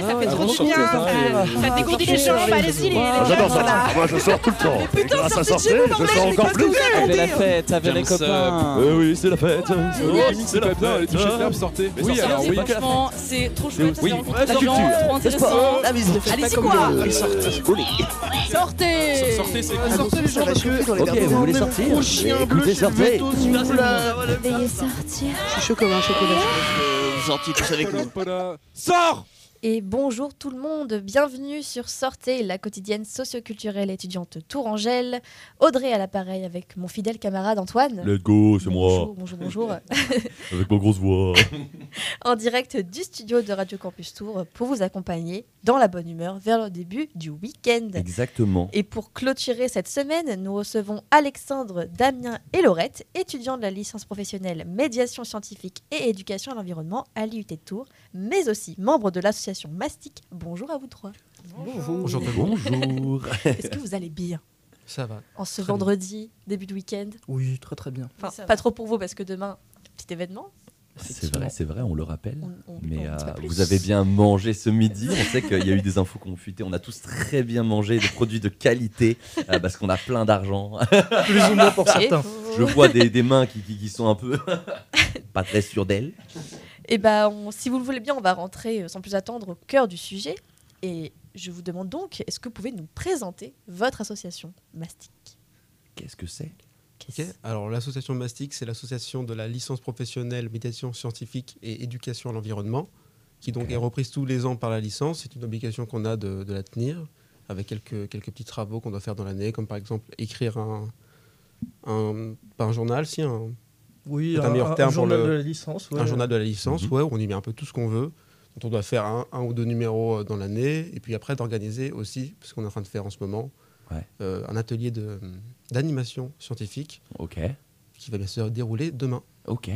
sortez, ça fait Ah, trop du bien. sortez, sortez. Ça ça dégourdit les jambes, allez-y, Ah, J'adore ça. Moi, je sors tout le temps. Et grâce à sortir, je sors encore plus. Avec la fête, avec les copains. Eh oui, c'est la fête. Oh, C'est la bien, les t-shirts fête. fermes, sortez. Mais Oui, sortez, alors oui. Franchement, c'est trop chouette. Oui. ça la culture. trop intéressant. La. Allez-y, quoi Sortez, Sortez c'est Sortez les gens parce que Ok, vous voulez sortir Écoutez, sortez. Veuillez sortir. Je suis chaud comme un chocolat. Vous sortiez tous avec nous. Sors Et bonjour tout le monde, bienvenue sur Sortez, la quotidienne socioculturelle étudiante Tourangelle. Audrey à l'appareil avec mon fidèle camarade Antoine. Let's go, c'est moi. Bonjour, bonjour, bonjour. Avec ma grosse voix. en direct du studio de Radio Campus Tour pour vous accompagner dans la bonne humeur vers le début du week-end. Exactement. Et pour clôturer cette semaine, nous recevons Alexandre, Damien et Laurette, étudiants de la licence professionnelle médiation scientifique et éducation à l'environnement à l'IUT de Tours, mais aussi membres de l'association Mastic. Bonjour à vous trois. Bonjour. Bonjour. Est-ce que vous allez bien Ça va. en ce bien. vendredi, début de week-end Oui, très très bien. Enfin, Oui, pas va. trop pour vous parce que demain, petit événement. C'est vrai, c'est vrai, on le rappelle. On, on- Mais on euh, plus. vous avez bien mangé ce midi. On sait qu'il y a eu des infos fuité. On a tous très bien mangé, des produits de qualité, euh, parce qu'on a plein d'argent. Plus ou moins pour certains. Je vois des, des mains qui, qui- qui sont un peu pas très sûres d'elles. Eh ben, on- si vous le voulez bien, on va rentrer euh, sans plus attendre au cœur du sujet. Et je vous demande donc, est-ce que vous pouvez nous présenter votre association Mastic? Qu'est-ce que c'est? Alors l'association Mastic, c'est l'association de la licence professionnelle médiation scientifique et éducation à l'environnement, qui donc est reprise tous les ans par la licence. C'est une obligation qu'on a de, de la tenir, avec quelques, quelques petits travaux qu'on doit faire dans l'année, comme par exemple écrire un, un, pas un journal, si un, Oui, un meilleur un, terme pour journal le- de la licence. ouais. un journal de la licence, ouais, où on y met un peu tout ce qu'on veut. Donc on doit faire un, un ou deux numéros euh, dans l'année, et puis après d'organiser aussi, parce qu'on est en train de faire en ce moment, Ouais. euh, un atelier de- d'animation scientifique Ok. qui va bien se dérouler demain. Ok.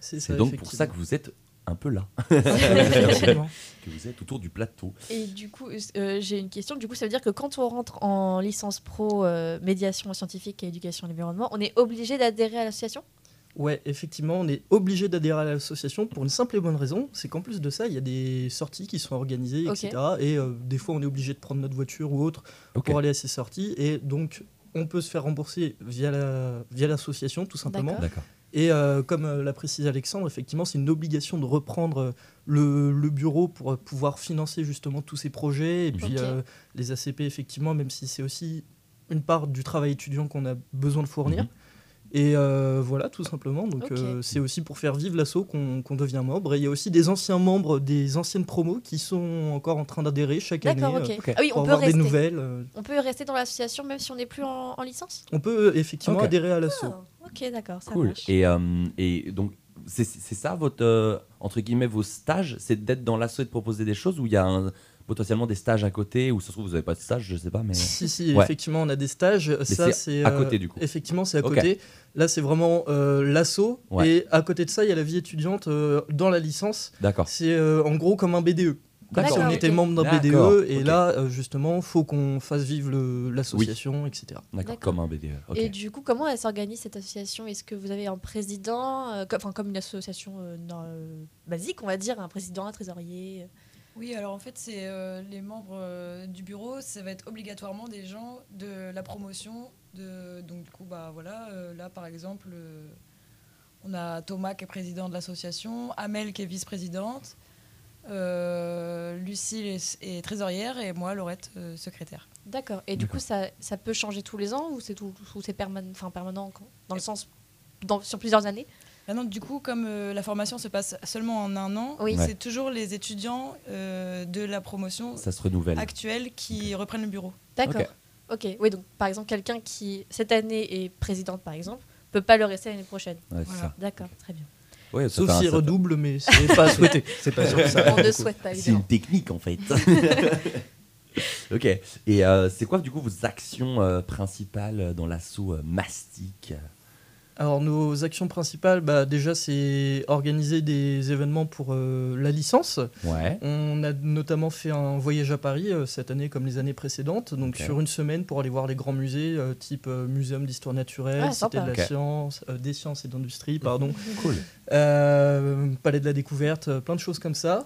C'est donc pour ça que vous êtes un peu là, que vous êtes autour du plateau. Et du coup, euh, j'ai une question. Du coup, ça veut dire que quand on rentre en licence pro euh, médiation scientifique et éducation à l'environnement, on est obligé d'adhérer à l'association? Ouais, effectivement, on est obligé d'adhérer à l'association pour une simple et bonne raison, c'est qu'en plus de ça, il y a des sorties qui sont organisées, etc. Et euh, des fois, on est obligé de prendre notre voiture ou autre pour aller à ces sorties. Et donc, on peut se faire rembourser via la via l'association, tout simplement. Et euh, comme euh, l'a précisé Alexandre, effectivement, c'est une obligation de reprendre euh, le, le bureau pour euh, pouvoir financer justement tous ces projets. Et puis euh, les ACP, effectivement, même si c'est aussi une part du travail étudiant qu'on a besoin de fournir. Mhm. Et euh, voilà, tout simplement. Donc euh, c'est aussi pour faire vivre l'assaut qu'on qu'on devient membre. Et il y a aussi des anciens membres des anciennes promos qui sont encore en train d'adhérer chaque année D'accord, euh, ok. ok. Ah oui, pour on peut avoir des rester. nouvelles. euh. On peut rester dans l'association même si on n'est plus en, en licence? On peut euh, effectivement adhérer à l'assaut. Ah, Ok, d'accord, ça Cool. marche. Et, euh, et donc, c'est c'est ça votre, euh, entre guillemets, vos stages? C'est d'être dans l'assaut et de proposer des choses ou il y a un- potentiellement des stages à côté ou ça se trouve vous n'avez pas de stage, je sais pas, mais. Si, si, Ouais. effectivement, on a des stages. ça, c'est à euh, côté, du coup. Effectivement, c'est à côté. Là, c'est vraiment euh, l'assaut. Ouais. Et à côté de ça, il y a la vie étudiante euh, dans la licence. D'accord. C'est euh, en gros comme un BDE. Comme si D'accord, on était membre d'un BDE. Et là, justement, faut qu'on fasse vivre l'association, etc. D'accord. Comme un BDE. Et du coup, comment elle s'organise cette association? Est-ce que vous avez un président, euh, enfin comme une association euh, euh, basique, on va dire, un président, un trésorier? Oui, alors en fait, c'est euh, les membres euh, du bureau, ça va être obligatoirement des gens de la promotion. De, donc, du coup, bah voilà, euh, là par exemple, on a Thomas qui est président de l'association, Amel qui est vice-présidente, Lucille est, est trésorière et moi, Laurette, secrétaire. D'accord. Et du coup, ça, ça peut changer tous les ans ou c'est tout, ou c'est permanent, enfin permanent quand- dans le sens dans, sur plusieurs années? Maintenant, du coup, comme euh, la formation se passe seulement en un an, Oui. Ouais. c'est toujours les étudiants euh, de la promotion Ça se renouvelle. actuelle qui reprennent le bureau. D'accord. Ok. Ok. Oui, donc par exemple, quelqu'un qui cette année est présidente, par exemple, peut pas le rester l'année prochaine. Ouais, Voilà. D'accord, très bien. Ouais, ça Sauf s'il redouble, mais c'est pas à souhaiter. C'est pas sûr que ça. on ne souhaite pas C'est une technique en fait. ok. Et euh, c'est quoi du coup vos actions euh, principales dans l'assaut euh, mastic Alors nos actions principales, bah, déjà c'est organiser des événements pour euh, la licence. Ouais. On a notamment fait un voyage à Paris euh, cette année comme les années précédentes, donc sur une semaine pour aller voir les grands musées euh, type euh, Muséum d'histoire naturelle, Ah, Cité de la science, euh, des sciences et d'industrie, pardon, Cool. Euh, Palais de la découverte, euh, plein de choses comme ça.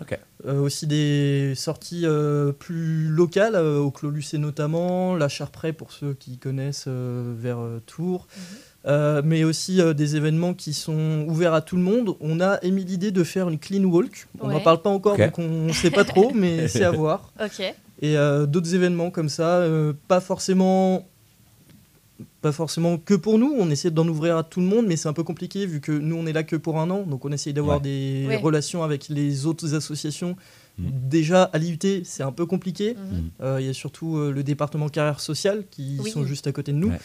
Euh, aussi des sorties euh, plus locales, euh, au Clos Lucé notamment, la Charprey pour ceux qui connaissent euh, vers euh, Tours. Mhm. Euh, mais aussi euh, des événements qui sont ouverts à tout le monde. On a émis l'idée de faire une clean walk. On n'en Ouais. parle pas encore, donc on ne sait pas trop, mais c'est à voir. Et euh, d'autres événements comme ça, euh, pas forcément. Pas forcément que pour nous, on essaie d'en ouvrir à tout le monde, mais c'est un peu compliqué vu que nous on est là que pour un an, donc on essaye d'avoir Ouais. des Ouais. relations avec les autres associations. Mm. Déjà à l'IUT, c'est un peu compliqué. Mhm. Euh, Il y a surtout euh, le département carrière sociale qui Oui. sont juste à côté de nous. Ouais.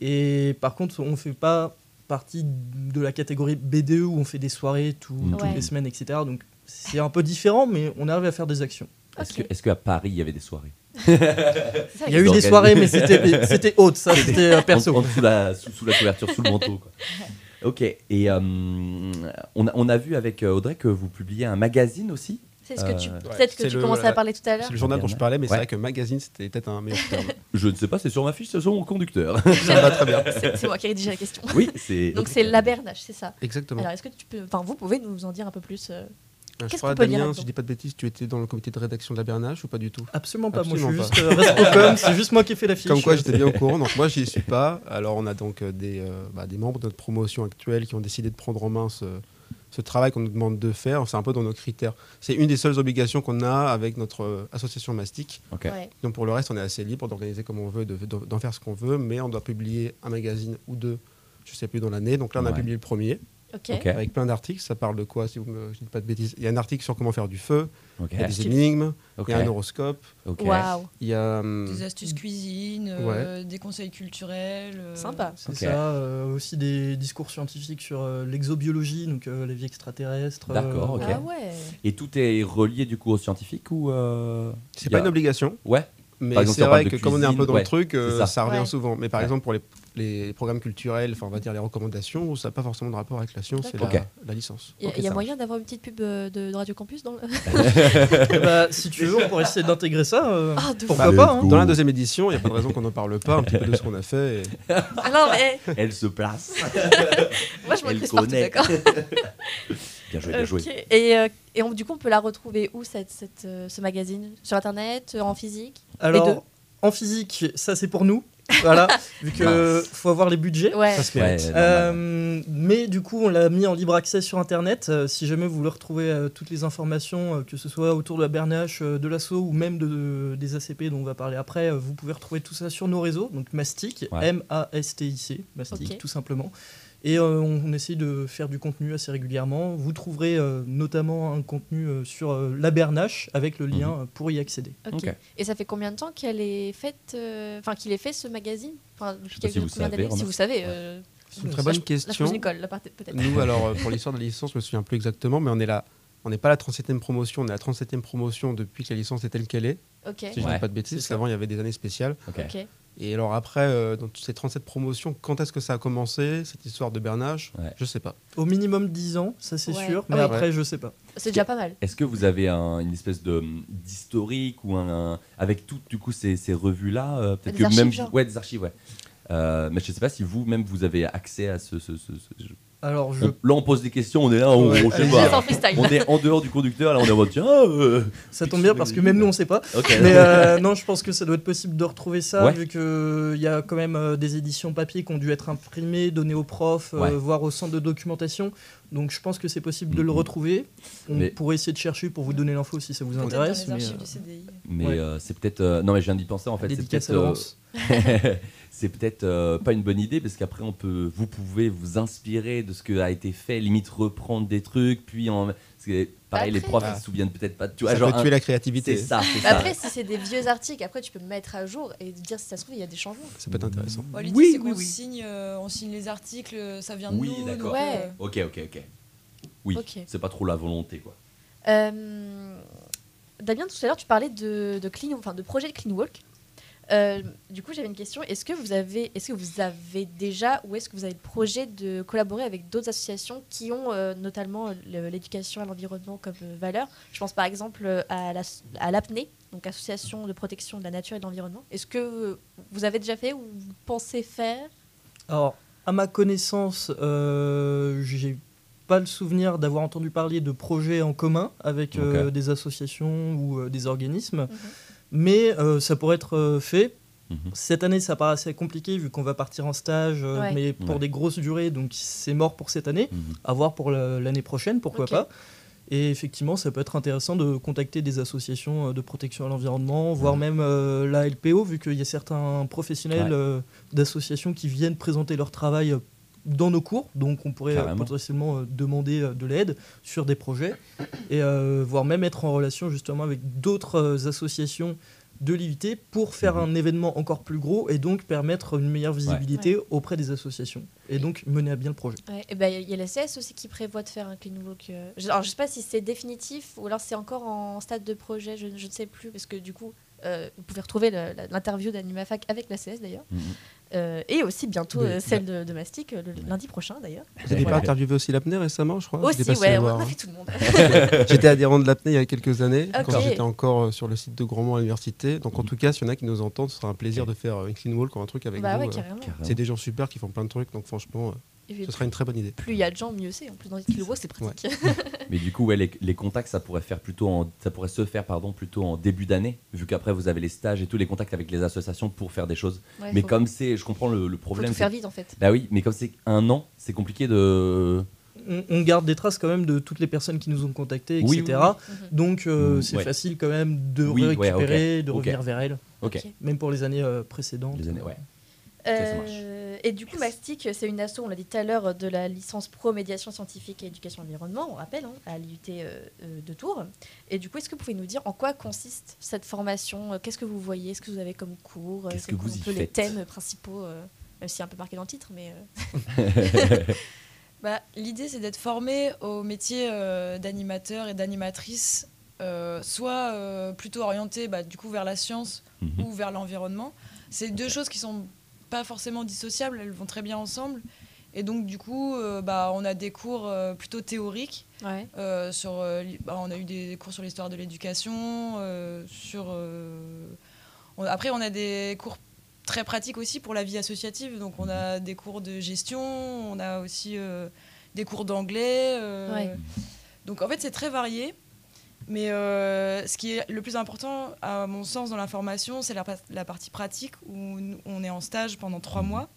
Et par contre, on ne fait pas partie de la catégorie BDE où on fait des soirées tout- Mm. toutes Ouais. les semaines, etc. Donc c'est un peu différent, mais on arrive à faire des actions. Est-ce qu'à Paris, il y avait des soirées Il y a eu des soirées, mais c'était c'était haute, ça, c'était En- perso. en dessous la, sous, sous la couverture, sous le manteau. Quoi. Ok, et euh, on, a, on a vu avec euh, Audrey que vous publiez un magazine aussi. C'est ce que tu Euh, peut-être que tu le- commençais à parler tout à l'heure. C'est le journal dont je parlais, mais c'est vrai que magazine, c'était peut-être un meilleur terme. Je ne sais pas, c'est sur ma fiche, c'est sur mon conducteur. Ça me va très bien. C'est c'est moi qui rédige la question. oui, c'est. Donc c'est l'abernage, c'est ça. Exactement. Alors est-ce que tu peux, enfin vous pouvez nous en dire un peu plus euh, je qu'est-ce crois, Damien, si je dis pas de bêtises, tu étais dans le comité de rédaction de la Bernache ou pas du tout? Absolument pas, moi je suis juste euh, responsable, c'est juste moi qui ai fait la fiche. Comme quoi, j'étais bien au courant. Donc moi, j'y suis pas. Alors on a donc euh, des, euh, bah, des membres de notre promotion actuelle qui ont décidé de prendre en main ce, ce travail qu'on nous demande de faire. C'est un peu dans nos critères. C'est une des seules obligations qu'on a avec notre euh, association Mastic. Ouais. Donc pour le reste, on est assez libre d'organiser comme on veut, de- de- d'en faire ce qu'on veut, mais on doit publier un magazine ou deux, je sais plus dans l'année. Donc là, on a Ouais. publié le premier Avec plein d'articles. Ça parle de quoi Si vous me je dis pas de bêtises, il y a un article sur comment faire du feu. Il y a des énigmes. Il y a un horoscope. Il y a hum, Des astuces cuisine, euh, des conseils culturels. euh, Sympa. C'est ça, euh, aussi des discours scientifiques sur euh, l'exobiologie, donc euh, la vie extraterrestre. euh, D'accord, ok. Ah ouais. Et tout est relié du coup aux scientifiques ou euh, c'est pas a- une obligation. Ouais. Mais Par exemple, c'est si on parle vrai de que comme on est un peu cuisine, dans ouais, le truc, euh, ça. ça. revient Ouais. souvent. Mais par Ouais. exemple, pour les, les programmes culturels, enfin on va dire les recommandations, ça n'a pas forcément de rapport avec la science, c'est D'accord. la, la licence. Il y a, y moyen d'avoir une petite pub euh, de, de Radio Campus dans le... Eh bah, si tu veux, on pourrait essayer d'intégrer ça. euh, Ah, de pourquoi pas hein. Dans la deuxième édition, il n'y a pas de raison qu'on n'en parle pas un petit peu de ce qu'on a fait. et- Ah non mais Elle se place. moi je Elle m'intéresse partout, d'accord. Bien joué, bien joué. Et, euh, et on- du coup on peut la retrouver où cette, cette, euh, ce magazine? Sur internet, en physique? Deux. Alors, en physique, ça c'est pour nous. Voilà, vu que faut avoir les budgets. Ouais. Ça se mérite. Euh, mais du coup, on l'a mis en libre accès sur Internet. Euh, si jamais vous voulez retrouver euh, toutes les informations, euh, que ce soit autour de la Bernache, euh, de l'assaut ou même de, des ACP dont on va parler après, euh, vous pouvez retrouver tout ça sur nos réseaux. Donc Mastic, Ouais. M-A-S-T-I-C, Mastic tout simplement. Et euh, on, on essaye de faire du contenu assez régulièrement. Vous trouverez euh, notamment un contenu euh, sur euh, la Bernache avec le lien euh, pour y accéder. Ok. Ok. Et ça fait combien de temps qu'elle est faite, euh, enfin qu'il est fait ce magazine? Enfin, depuis sais pas si quelques- vous combien savez, d'années? Si vous savez. C'est une très bonne question. Nicole. Nous, alors, pour l'histoire de la licence, je me souviens plus exactement, mais on est là. On n'est pas la 37e promotion, on est la 37e promotion depuis que la licence est telle qu'elle est. Ok. Si je ne Ouais. dis pas de bêtises, parce qu'avant il y avait des années spéciales. Ok. Ok. Et alors après, euh, dans toutes ces 37 promotions, quand est-ce que ça a commencé, cette histoire de Bernache? Ouais. Je sais pas. Au minimum 10 ans, ça c'est Ouais. sûr, Ah mais après, je sais pas. C'est déjà pas mal. Est-ce que vous avez un- une espèce de d'historique ou un, un- avec toutes du coup ces, ces revues là peut-être Des que archives, même genre ouais des archives ouais. Euh, mais je sais pas si vous même vous avez accès à ce, ce- ce- ce- Alors, je on- là on pose des questions on est là on, Ouais, on sait pas. On est en dehors du conducteur là on est en mode tiens euh, Ça tombe bien parce que même nous on sait pas. Mais euh, non, je pense que ça doit être possible de retrouver ça Ouais. vu qu'il y a quand même euh, des éditions papier qui ont dû être imprimées, données aux profs, euh, Ouais. voire au centre de documentation. Donc je pense que c'est possible de le Mhm. retrouver. On Mais- pourrait essayer de chercher pour vous donner l'info si ça vous intéresse. mais, euh, euh, c'est peut-être euh, non mais je viens d'y penser en fait c'est dédicace peut-être à euh, Laurence. c'est peut-être euh, pas une bonne idée parce qu'après on peut vous pouvez vous inspirer de ce que a été fait limite reprendre des trucs puis en parce que, pareil les profs Ah. ils se souviennent peut-être pas tu vois ça genre peut un- tuer la c'est créativité. ça c'est ça après, si c'est des vieux articles, après tu peux me mettre à jour et dire si ça se trouve, il y a des changements. Ça peut être intéressant. Bon, L'idée, Oui, c'est qu'on oui, oui. signe, euh, on signe les articles, ça vient de Oui, nous. d'accord. Ouais. euh, ok ok ok oui Ok. c'est pas trop la volonté quoi Euh, Damien, tout à l'heure, tu parlais de, de clean, enfin de projet de clean walk. Euh, du coup, j'avais une question. Est-ce que vous avez, est-ce que vous avez déjà, ou est-ce que vous avez le projet de collaborer avec d'autres associations qui ont euh, notamment le- l'éducation à l'environnement comme euh, valeur? Je pense par exemple euh, à la- à l'APNE, donc Association de protection de la nature et de l'environnement. Est-ce que euh, vous avez déjà fait ou vous pensez faire? Alors, à ma connaissance, euh, j'ai pas le souvenir d'avoir entendu parler de projets en commun avec euh, des associations ou euh, des organismes, mais euh, ça pourrait être euh, fait. Mhm. Cette année, ça paraît assez compliqué vu qu'on va partir en stage, euh, Ouais. mais pour Ouais. des grosses durées, donc c'est mort pour cette année. Mhm. À voir pour la- l'année prochaine, pourquoi pas. Et effectivement, ça peut être intéressant de contacter des associations de protection à l'environnement, voire même euh, la LPO, vu qu'il y a certains professionnels Ouais. euh, d'associations qui viennent présenter leur travail dans nos cours. Donc on pourrait Carrément. potentiellement euh, demander euh, de l'aide sur des projets, et euh, voire même être en relation justement avec d'autres euh, associations de l'IUT pour faire Mhm. un événement encore plus gros et donc permettre une meilleure visibilité auprès des associations et donc mener à bien le projet. Ouais, et ben, Il y a la CS aussi qui prévoit de faire un clean walk. je- Alors, je sais pas si c'est définitif ou alors c'est encore en stade de projet, je, je ne sais plus, parce que du coup, euh, vous pouvez retrouver l'interview d'Animafac avec la CS d'ailleurs, Mhm. Euh, et aussi bientôt Oui, euh, celle de, de Mastic, euh, le lundi prochain d'ailleurs. Vous n'avez pas interviewé aussi l'apnée récemment, je crois Aussi, ouais, on a hein. fait tout le monde. J'étais adhérent de l'apnée il y a quelques années, quand j'étais encore sur le site de Grandmont à l'université. Donc en tout cas, s'il y en a qui nous entendent, ce sera un plaisir de faire une clean walk ou un truc avec bah vous. ouais. C'est des gens super qui font plein de trucs, donc franchement, euh, ce sera une très bonne idée. Plus il y a de gens, mieux c'est. En plus, dans les walk, c'est pratique. Mais du coup, ouais, les, les contacts, ça pourrait faire plutôt en, ça pourrait se faire pardon plutôt en début d'année, vu qu'après vous avez les stages et tous les contacts avec les associations pour faire des choses. Ouais, mais faut- comme c'est, je comprends le, le faut problème. tout faire vite en fait. Bah oui, mais comme c'est un an, c'est compliqué de. On, garde des traces quand même de toutes les personnes qui nous ont contactés, Oui, etc. oui, Mhm. Donc euh, Mm, c'est ouais. facile quand même de Oui, ouais, récupérer, de revenir vers elles, Ok. Ok. même pour les années euh, précédentes. Les années, ouais. Euh, et du coup, Mastic, c'est une asso, on l'a dit tout à l'heure, de la licence pro médiation scientifique et éducation environnement, on rappelle, hein, à l'IUT euh, euh, de Tours. Et du coup, est-ce que vous pouvez nous dire en quoi consiste cette formation Qu'est-ce que vous voyez Est-ce que vous avez comme cours Qu'est-ce que vous un y peu les thèmes principaux euh, Même si un peu marqué dans le titre, mais euh, Bah, L'idée, c'est d'être formé au métier euh, d'animateur et d'animatrice, euh, soit euh, plutôt orienté bah, du coup vers la science Mhm. ou vers l'environnement. C'est deux choses qui sont pas forcément dissociables, elles vont très bien ensemble. Et donc du coup, euh, bah, on a des cours euh, plutôt théoriques. ouais. euh, sur, bah, on a eu des cours sur l'histoire de l'éducation. sur, on- après, on a des cours très pratiques aussi pour la vie associative. Donc on a des cours de gestion, on a aussi des cours d'anglais. Ouais. Donc en fait, c'est très varié. Mais euh, ce qui est le plus important, à mon sens, dans la formation, c'est la, pa- la partie pratique où on est en stage pendant trois mois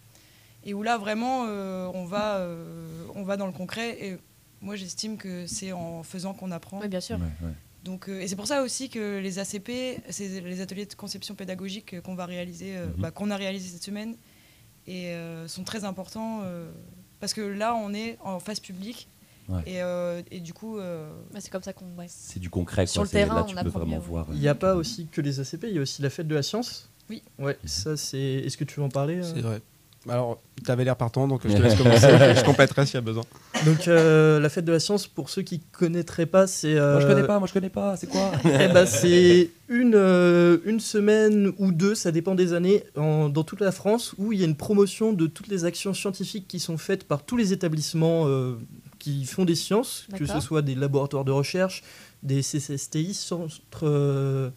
et où là, vraiment, euh, on, va, euh, on va dans le concret. Et moi, j'estime que c'est en faisant qu'on apprend. Oui, bien sûr. Ouais, ouais. Donc, euh, et c'est pour ça aussi que les ACP, c'est les ateliers de conception pédagogique qu'on va réaliser, euh, Mhm. bah, qu'on a réalisé cette semaine, et euh, sont très importants euh, parce que là, on est en phase publique. Ouais. Et, euh, et du coup, euh, Ouais, c'est comme ça qu'on. ouais. C'est du concret. Sur quoi. le terrain, là, on peux vraiment voir. Il n'y a pas aussi que les ACP, il y a aussi la fête de la science? Oui. Ouais, ça c'est. Est-ce que tu veux en parler euh? C'est vrai. Alors, tu avais l'air partant, donc je te laisse commencer. je compléterai s'il y a besoin. Donc euh, la fête de la science, pour ceux qui connaîtraient pas, c'est. Moi, je euh, connais pas. Moi, je connais pas. C'est quoi? Eh ben, c'est une, euh, une semaine ou deux, ça dépend des années, en- dans toute la France, où il y a une promotion de toutes les actions scientifiques qui sont faites par tous les établissements euh, qui font des sciences, que ce soit des laboratoires de recherche, des CCSTI, centres.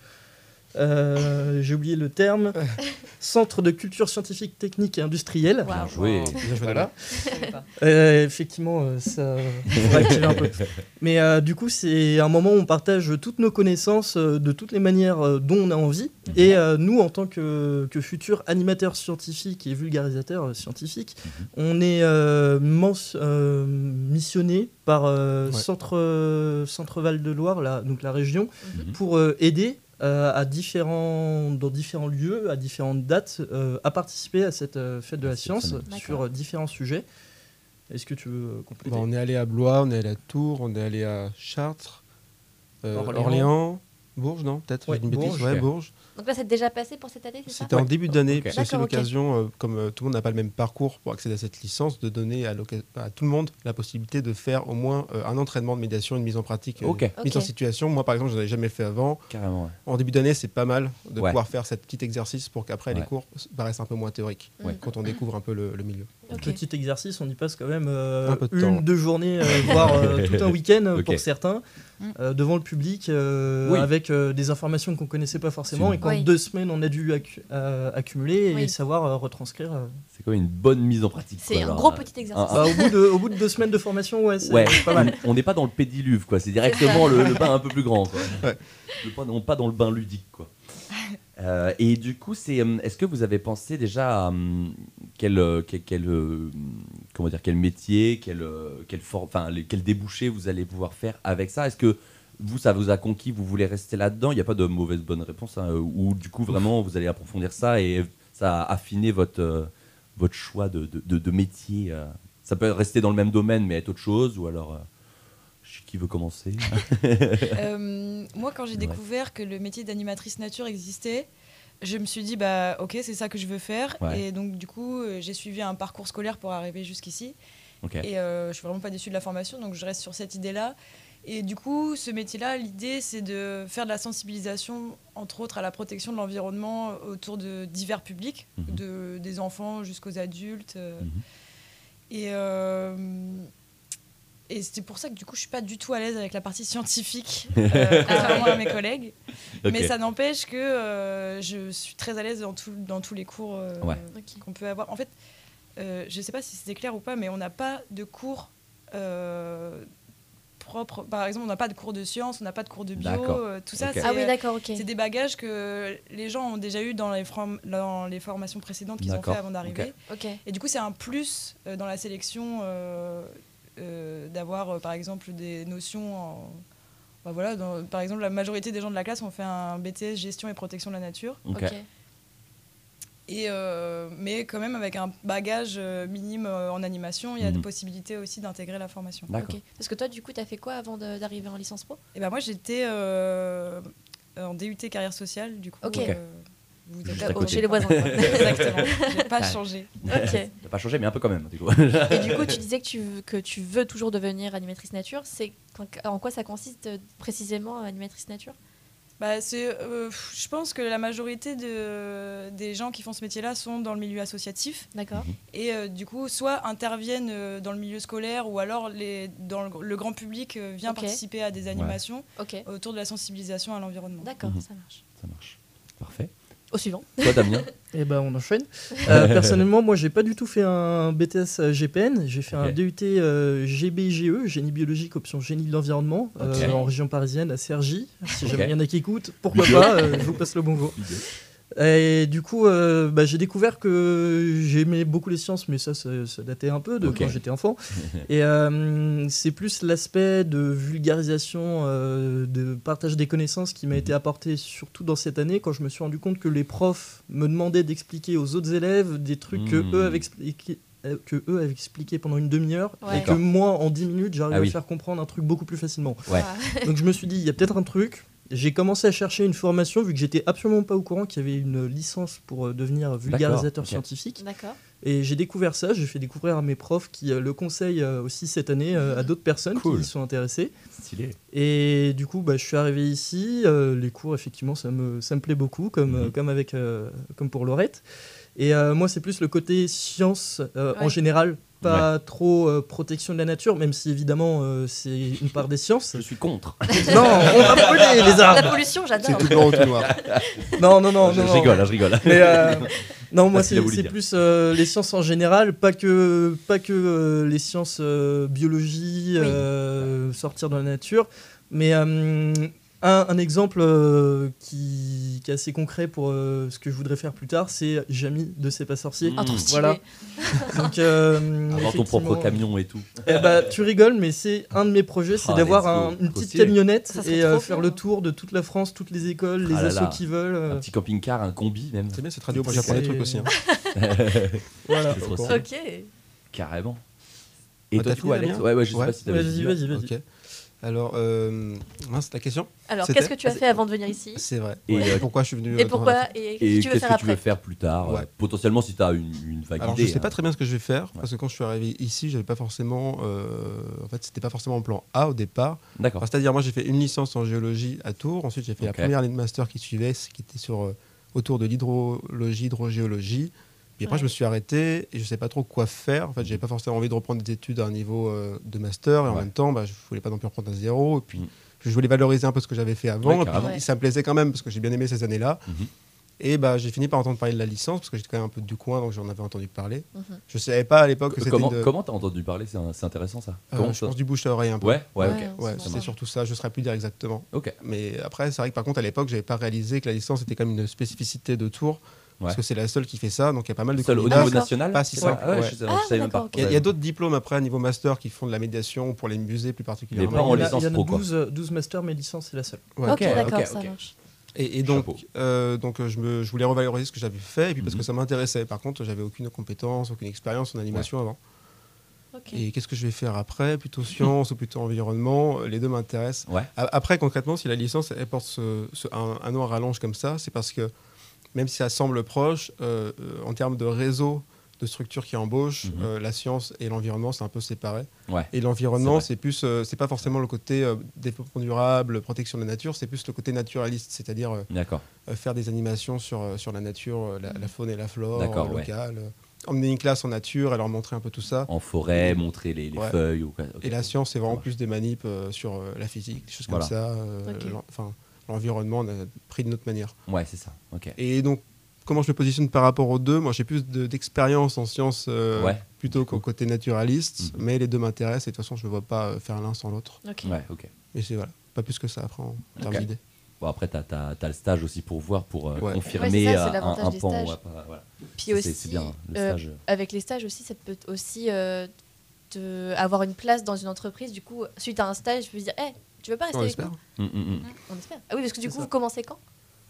Euh, J'ai oublié le terme. Centre de culture scientifique, technique et industrielle. Waouh. joué. Bien joué, Voilà. Euh, effectivement, euh, ça un peu. Mais euh, du coup, c'est un moment où on partage toutes nos connaissances euh, de toutes les manières euh, dont on a envie. Et euh, nous, en tant que, que futurs animateurs scientifiques et vulgarisateurs euh, scientifiques, on est euh, euh, missionnés par euh, Ouais. Centre, euh, Centre Val de Loire, la, donc la région, Mhm. pour euh, aider euh, à différents, dans différents lieux, à différentes dates, euh, à participer à cette euh, fête de la science Exceptionnel. sur euh, différents sujets. Est-ce que tu veux compléter? Bon, on est allé à Blois, on est allé à Tours, on est allé à Chartres, euh, Orléans. Orléans, Bourges, non Peut-être Ouais, une bêtise. Bourges. Ouais, Ok. Bourges. Donc là, c'est déjà passé pour cette année, c'est ça? C'était en début d'année. Ok. parce que C'est l'occasion, euh, comme euh, tout le monde n'a pas le même parcours pour accéder à cette licence, de donner à, tout le monde la possibilité de faire au moins euh, un entraînement de médiation, une mise en pratique, euh, Ok, mise en situation. Moi, par exemple, je n'en avais jamais fait avant. carrément. ouais. En début d'année, c'est pas mal de Ouais. pouvoir faire cet petit exercice pour qu'après Ouais. les cours paraissent un peu moins théoriques Ouais. quand on découvre un peu le, le milieu. Petit exercice, on y passe quand même euh, Un peu de une, temps. deux journées, euh, voire euh, tout un week-end pour certains, Mm. Euh, devant le public, euh, Oui. avec euh, des informations qu'on connaissait pas forcément et qu'en Oui. deux semaines on a dû accu- euh, accumuler et savoir euh, retranscrire. euh. C'est quand même une bonne mise en pratique. C'est un alors, gros euh, petit exercice. Bah, au, bout de, au bout de deux semaines de formation, ouais, c'est Ouais, pas mal. on n'est pas dans le pédiluve, quoi. C'est directement le, le bain un peu plus grand, quoi. Ouais. Le bain- non, pas dans le bain ludique, quoi. Euh, et du coup, c'est, euh, est-ce que vous avez pensé déjà à quel, euh, quel, quel, euh, comment dire, quel métier, quel, quel, for- enfin, quel débouché vous allez pouvoir faire avec ça? Est-ce que vous, ça vous a conquis, vous voulez rester là-dedans? Il n'y a pas de mauvaise bonne réponse, hein, ou du coup, vraiment, vous allez approfondir ça et ça a affiné votre, votre choix de, de, de- de métier. Ça peut rester dans le même domaine, mais être autre chose, ou alors. Qui veut commencer Euh, moi, quand j'ai Ouais. découvert que le métier d'animatrice nature existait, je me suis dit, bah ok, c'est ça que je veux faire. Ouais. Et donc, du coup, euh, j'ai suivi un parcours scolaire pour arriver jusqu'ici. Ok. Et euh, je suis vraiment pas déçue de la formation, donc je reste sur cette idée-là. Et du coup, ce métier-là, l'idée, c'est de faire de la sensibilisation, entre autres, à la protection de l'environnement autour de divers publics, Mhm. de, des enfants jusqu'aux adultes. Mhm. Et, euh, et c'est pour ça que du coup, je suis pas du tout à l'aise avec la partie scientifique, euh, contrairement à mes collègues. Mais ça n'empêche que euh, je suis très à l'aise dans, tout- dans tous les cours euh, Ouais. Qu'on peut avoir. En fait, euh, je sais pas si c'était clair ou pas, mais on n'a pas de cours euh, propres. Par exemple, on n'a pas de cours de sciences, on n'a pas de cours de bio. Euh, tout ça, c'est Ah oui, d'accord, ok. c'est des bagages que les gens ont déjà eu dans les, form- dans les formations précédentes qu'ils ont fait avant d'arriver. Et du coup, c'est un plus euh, dans la sélection d'avoir, euh, par exemple, des notions. En... bah voilà, dans- par exemple, la majorité des gens de la classe ont fait un BTS gestion et protection de la nature. Et, euh, mais quand même, avec un bagage euh, minime euh, en animation, il y a Mhm. des possibilités aussi d'intégrer la formation. Parce que toi, du coup, tu as fait quoi avant d'arriver en licence pro? Et ben moi, j'étais euh, en DUT carrière sociale, du coup. Euh, vous Juste êtes à côté. Chez les voisins. Exactement. J'ai pas Ouais. changé. pas changé, mais un peu quand même, du coup. Et du coup, tu disais que tu, que tu veux toujours devenir animatrice nature. C'est en quoi ça consiste euh, précisément animatrice nature? Bah, c'est, euh, je pense que la majorité de, des gens qui font ce métier-là sont dans le milieu associatif D'accord. et euh, du coup soit interviennent euh, dans le milieu scolaire ou alors les, dans le, le grand public euh, vient participer à des animations autour de la sensibilisation à l'environnement. D'accord, Mhm. ça marche. Ça marche. Parfait. Au suivant. Toi, Damien Et ben on enchaîne. Euh, personnellement, moi j'ai pas du tout fait un BTS euh, GPN, j'ai fait un. DUT euh, GBGE, génie biologique option génie de l'environnement, euh, en région parisienne à Cergy. Si jamais il y en a qui écoutent, pourquoi pas, euh, je vous passe le bonjour. Et du coup, euh, bah, j'ai découvert que j'aimais beaucoup les sciences, mais ça, ça, ça datait un peu de quand j'étais enfant. Et euh, c'est plus l'aspect de vulgarisation, euh, de partage des connaissances qui m'a été apporté surtout dans cette année, quand je me suis rendu compte que les profs me demandaient d'expliquer aux autres élèves des trucs que eux avaient expliqué euh, que eux avaient expliqué pendant une demi-heure Ouais. et que moi en 10 minutes j'arrive Ah oui. à faire comprendre un truc beaucoup plus facilement. Ouais. Voilà. Donc je me suis dit, il y a peut-être un truc. J'ai commencé à chercher une formation vu que j'étais absolument pas au courant qu'il y avait une licence pour euh, devenir vulgarisateur ok. scientifique. D'accord. Et j'ai découvert ça, j'ai fait découvrir à mes profs qui euh, le conseillent euh, aussi cette année à d'autres personnes Cool. qui y sont intéressées. Stylé. Et du coup, bah, je suis arrivé ici. les cours, effectivement, ça me, ça me plaît beaucoup, comme, Mhm. comme, avec, comme pour Laurette. Et euh, moi, c'est plus le côté science euh, en général, pas trop euh, protection de la nature, même si évidemment euh, c'est une part des sciences. Je suis contre. non, on va brûler les La arbres. pollution, C'est j'adore. tout blanc ou tout noir. Non, non, non, je, non. je non. rigole, hein, je rigole. Mais euh, non, moi c'est c'est plus euh, les sciences en général, pas que, pas que euh, les sciences euh, biologie, Oui. euh, sortir de la nature, mais euh, un, un exemple euh, qui, qui est assez concret pour euh, ce que je voudrais faire plus tard, c'est Jamy de C'est pas sorcier. Ah, trop stylé. Voilà. Donc, euh, Avoir ton propre camion et tout. eh bah, tu rigoles, mais c'est un de mes projets, c'est Ah, d'avoir un- une petite camionnette et euh, faire le tour de toute la France, toutes les écoles, les Ah assos là. qui veulent. euh, Un petit camping-car, un combi même. C'est bien cette radio, moi j'apprends des trucs aussi. hein. voilà. Ok. Carrément. Et Ah, toi, fini, Alex Ouais, ouais, je sais Ouais. pas si t'avais Vas-y, vas-y, vas-y. Alors, euh, mince, la question Alors, qu'est-ce que tu as fait avant de venir ici? C'est vrai. Et, Ouais, euh, pourquoi je suis venu Et euh, la- pourquoi Et qu'est-ce Et que tu veux faire que tu veux après? faire plus tard Ouais. euh, Potentiellement, si tu as une, une vague Alors, idée. je sais pas hein. très bien ce que je vais faire parce que quand je suis arrivé ici, j'avais pas forcément. euh, en fait, c'était pas forcément en plan A au départ. D'accord. C'est-à-dire, moi, j'ai fait une licence en géologie à Tours. Ensuite, j'ai fait la première année de master qui suivait, qui était sur euh, autour de l'hydrologie, hydrogéologie. Puis après, Ouais. je me suis arrêté et je sais pas trop quoi faire. En fait, j'avais pas forcément envie de reprendre des études à un niveau euh, de master et en Ouais. même temps, bah, je voulais pas non plus reprendre à zéro. Et puis, Mm. je voulais valoriser un peu ce que j'avais fait avant. Ouais, Et puis, ça me plaisait quand même parce que j'ai bien aimé ces années-là. Mhm. Et bah, j'ai fini par entendre parler de la licence parce que j'étais quand même un peu du coin, donc j'en avais entendu parler. Mhm. Je savais pas à l'époque que c'était Comment une- t'as entendu parler? C'est intéressant ça. euh, je ça- pense du bouche à oreille un peu. Ouais, ouais, Ouais, ok. c'est Ouais, surtout ça, je ne saurais plus dire exactement. Ok. Mais après, c'est vrai que par contre, à l'époque, j'avais pas réalisé que la licence était comme une spécificité de Tours, parce que c'est la seule qui fait ça, donc il y a pas mal de Seul au niveau national Pas si simple, Ah, pas. Il y a, il y a d'autres diplômes après à niveau master qui font de la médiation pour les musées plus pas particulièrement. en il y en a, licence il y en a pro, quoi. 12, euh, 12 masters, mais licence, c'est la seule. Ouais. Ok, d'accord, ça marche. Et, et donc, euh, donc euh, je, me, je voulais revaloriser ce que j'avais fait, et puis parce Mhm. que ça m'intéressait. Par contre, j'avais aucune compétence, aucune expérience en animation avant. Et qu'est-ce que je vais faire après? Plutôt sciences ou plutôt environnement? Les deux m'intéressent. Ouais. Après, concrètement, si la licence elle porte ce- ce- un, un nom à rallonge comme ça, c'est parce que même si ça semble proche, euh, euh, en termes de réseau de structures qui embauchent, Mhm. euh, la science et l'environnement, c'est un peu séparé. Ouais. Et l'environnement, C'est plus, euh, c'est pas forcément le côté euh, développement durable, protection de la nature, c'est plus le côté naturaliste, c'est-à-dire euh, euh, faire des animations sur, sur la nature, la, la faune et la flore ouais. locale. euh, emmener une classe en nature et leur montrer un peu tout ça. En forêt, montrer les, les Ouais. feuilles. Ou... quoi. Et la science, c'est vraiment plus des manips euh, sur euh, la physique, des choses comme Voilà. ça. euh, Enfin, l'environnement, on a pris d'une autre manière. Ouais, c'est ça. Ok. Et donc, comment je me positionne par rapport aux deux? Moi, j'ai plus de- d'expérience en sciences euh, Ouais, plutôt qu'au côté naturaliste, Mhm. mais les deux m'intéressent et de toute façon, je ne vois pas euh, faire l'un sans l'autre. Ok. Ouais, ok. Mais c'est voilà, pas plus que ça après en termes Ok. d'idées. Bon, après, tu as, le stage aussi pour voir, pour euh, Ouais. confirmer Ouais, ça, euh, un, un pan. ouais, voilà. Puis C'est- aussi, c'est bien, le euh, stage. avec les stages aussi, ça peut aussi euh, te- avoir une place dans une entreprise. Du coup, suite à un stage, je peux dire, hey, tu veux pas rester On avec espère. nous Mm, mm, mm. On espère. Ah oui, parce que du coup, ça. vous commencez quand?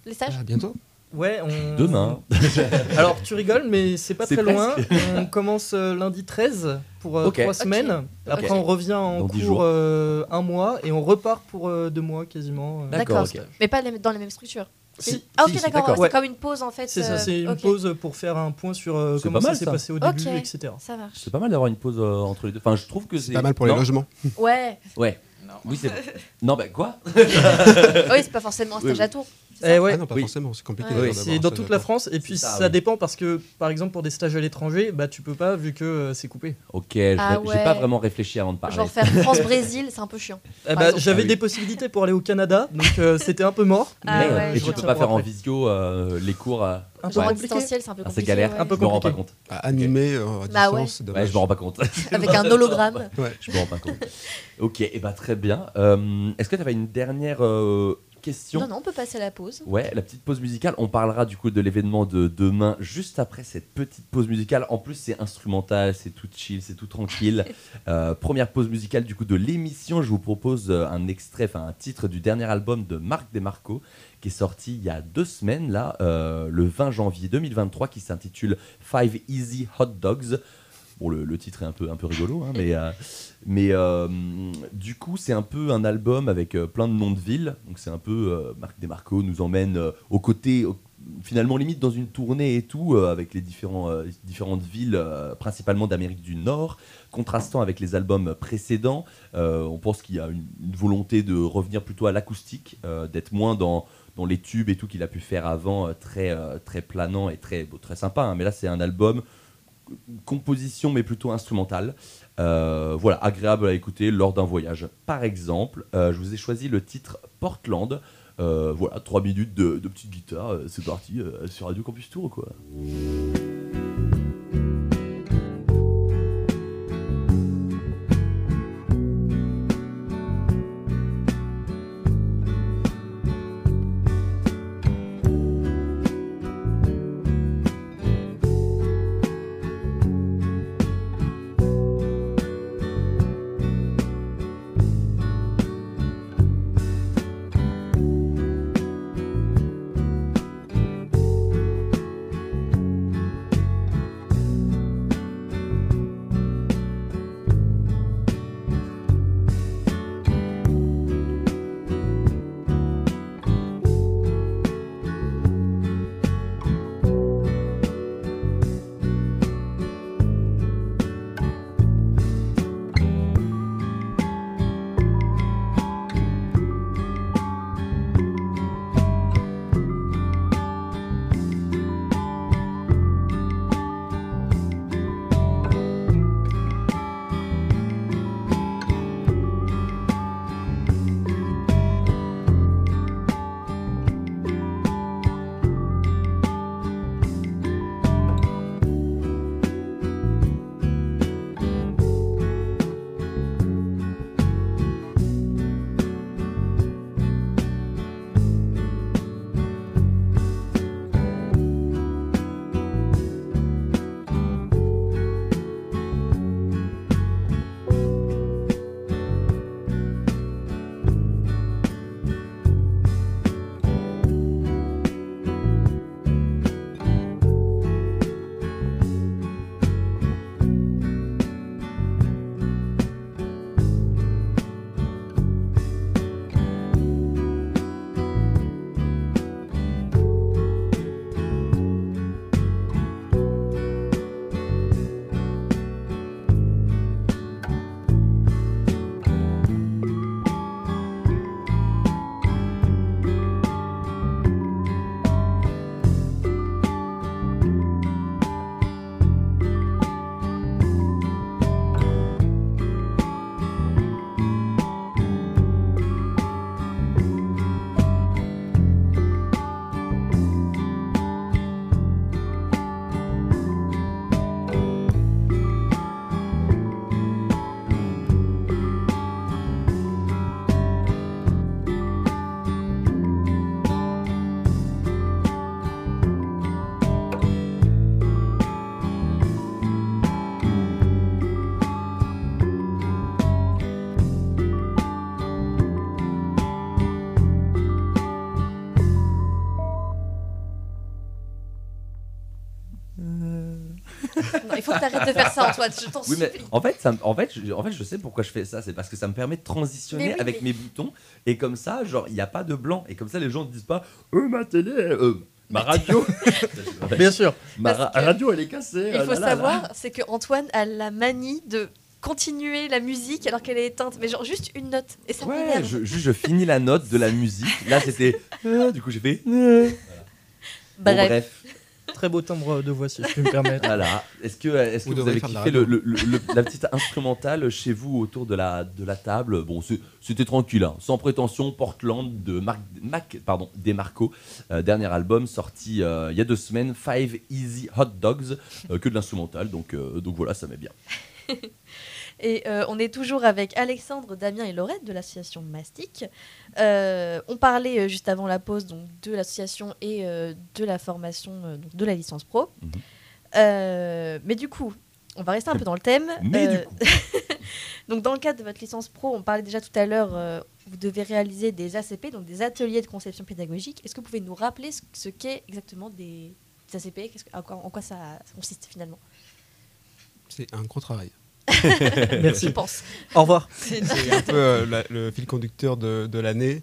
Les stages À bientôt. Ouais, on... Demain. Alors, tu rigoles, mais c'est pas très loin. on commence euh, lundi 13 pour euh, Ok. trois Ok. semaines. Après, on revient en Dans cours euh, un mois et on repart pour euh, deux mois quasiment. euh, D'accord. Mais pas les- dans les mêmes structures. Si, Ah ok, si, d'accord. C'est Ouais. comme une pause en fait. C'est ça, euh, c'est une pause pour faire un point sur euh, C'est comment pas mal, ça s'est passé au début, etc. Ça marche. C'est pas mal d'avoir une pause euh, entre les deux. Enfin, je trouve que c'est. Pas mal pour les logements. Ouais. Ouais. Non. Oui, c'est. non, bah quoi? Oui, c'est pas forcément un stage oui. à tour. C'est Eh ça ouais, Ah non, pas Oui. forcément, c'est compliqué. Ouais. d'avoir Oui, d'abord c'est un dans toute à la. France et puis ça, ça, oui. dépend parce que par exemple pour des stages à l'étranger, bah tu peux pas vu que euh, c'est coupé. Ok, je- Ah j'ai ouais. pas vraiment réfléchi avant de parler. Genre faire France-Brésil, c'est un peu chiant. Eh bah, j'avais Ah oui. des possibilités pour aller au Canada, donc euh, c'était un peu mort. Ah mais, ouais, euh, Et je tu peux pas faire en visio euh, les cours. euh, Un peu distanciel, c'est un peu compliqué. c'est galère. ouais. Un peu je me rends pas compte. À animer euh, à Bah ouais. distance, Ouais, je me rends pas compte. Avec un hologramme. Ouais. je me rends pas compte. Ok, et bah très bien. Euh, Est-ce que tu avais une dernière euh, question Non, non, on peut passer à la pause. Ouais, la petite pause musicale. On parlera du coup de l'événement de demain juste après cette petite pause musicale. En plus, c'est instrumental, c'est tout chill, c'est tout tranquille. Euh, première pause musicale du coup de l'émission. Je vous propose euh, un extrait, enfin un titre du dernier album de Marc Desmarco qui est sorti il y a deux semaines là, euh, le 20 janvier 2023, qui s'intitule Five Easy Hot Dogs. Bon, le, titre est un peu, un peu rigolo, hein, mais, euh, mais euh, du coup, c'est un peu un album avec euh, plein de noms de villes. Donc, c'est un peu Marc Desmarco nous emmène aux côtés, finalement, limite dans une tournée et tout, avec les différentes villes, principalement d'Amérique du Nord, contrastant avec les albums précédents. On pense qu'il y a une, volonté de revenir plutôt à l'acoustique, d'être moins dans, dans les tubes et tout qu'il a pu faire avant, très, très planant et très, très sympa. hein. mais là, c'est un album composition mais plutôt instrumentale. Euh, voilà, agréable à écouter lors d'un voyage. Par exemple, euh, je vous ai choisi le titre Portland. Euh, voilà, 3 minutes de, de petite guitare, c'est parti sur Radio Campus Tour quoi. Il faut que tu arrêtes de faire ça, Antoine. Je t'en Oui, mais supplie. en fait, ça, me- en, fait, je, en fait, je sais pourquoi je fais ça. C'est parce que ça me permet de transitionner oui, avec mais- mes boutons. Et comme ça, genre, il n'y a pas de blanc. Et comme ça, les gens ne disent pas Euh, ma télé, euh, ma radio. Bien sûr. ma ra- radio, elle est cassée. Il euh, faut là, savoir, c'est que Antoine a la manie de continuer la musique alors qu'elle est éteinte, mais genre juste une note. Et ça Ouais, je, juste, je finis la note de la musique. Là, c'était. euh, du coup, j'ai fait. euh. Bon, Bref. bref. Très beau timbre de voix, si je puis me permettre. Voilà. Est-ce que, est-ce que Vous avez kiffé le, le- le- le- la petite instrumentale chez vous autour de la, de la table? Bon, c'était tranquille, hein, sans prétention. Portland de Marc, Mac, pardon, Demarco, euh, dernier album sorti euh, il y a deux semaines, Five Easy Hot Dogs, euh, que de l'instrumental. Donc, euh, donc voilà, ça met bien. Et euh, on est toujours avec Alexandre, Damien et Laurette de l'association Mastic. Euh, on parlait euh, juste avant la pause donc, de l'association et euh, de la formation donc, de la licence pro. Mhm. Euh, mais du coup, on va rester un peu dans le thème. Mais Euh, du coup, Donc dans le cadre de votre licence pro, on parlait déjà tout à l'heure, euh, vous devez réaliser des ACP, donc des ateliers de conception pédagogique. Est-ce que vous pouvez nous rappeler ce, ce qu'est exactement des, des ACP que- en, quoi, en quoi ça, ça consiste finalement? C'est un gros travail. Je Merci. pense. Au revoir. C'est un peu euh, la- le fil conducteur de, de l'année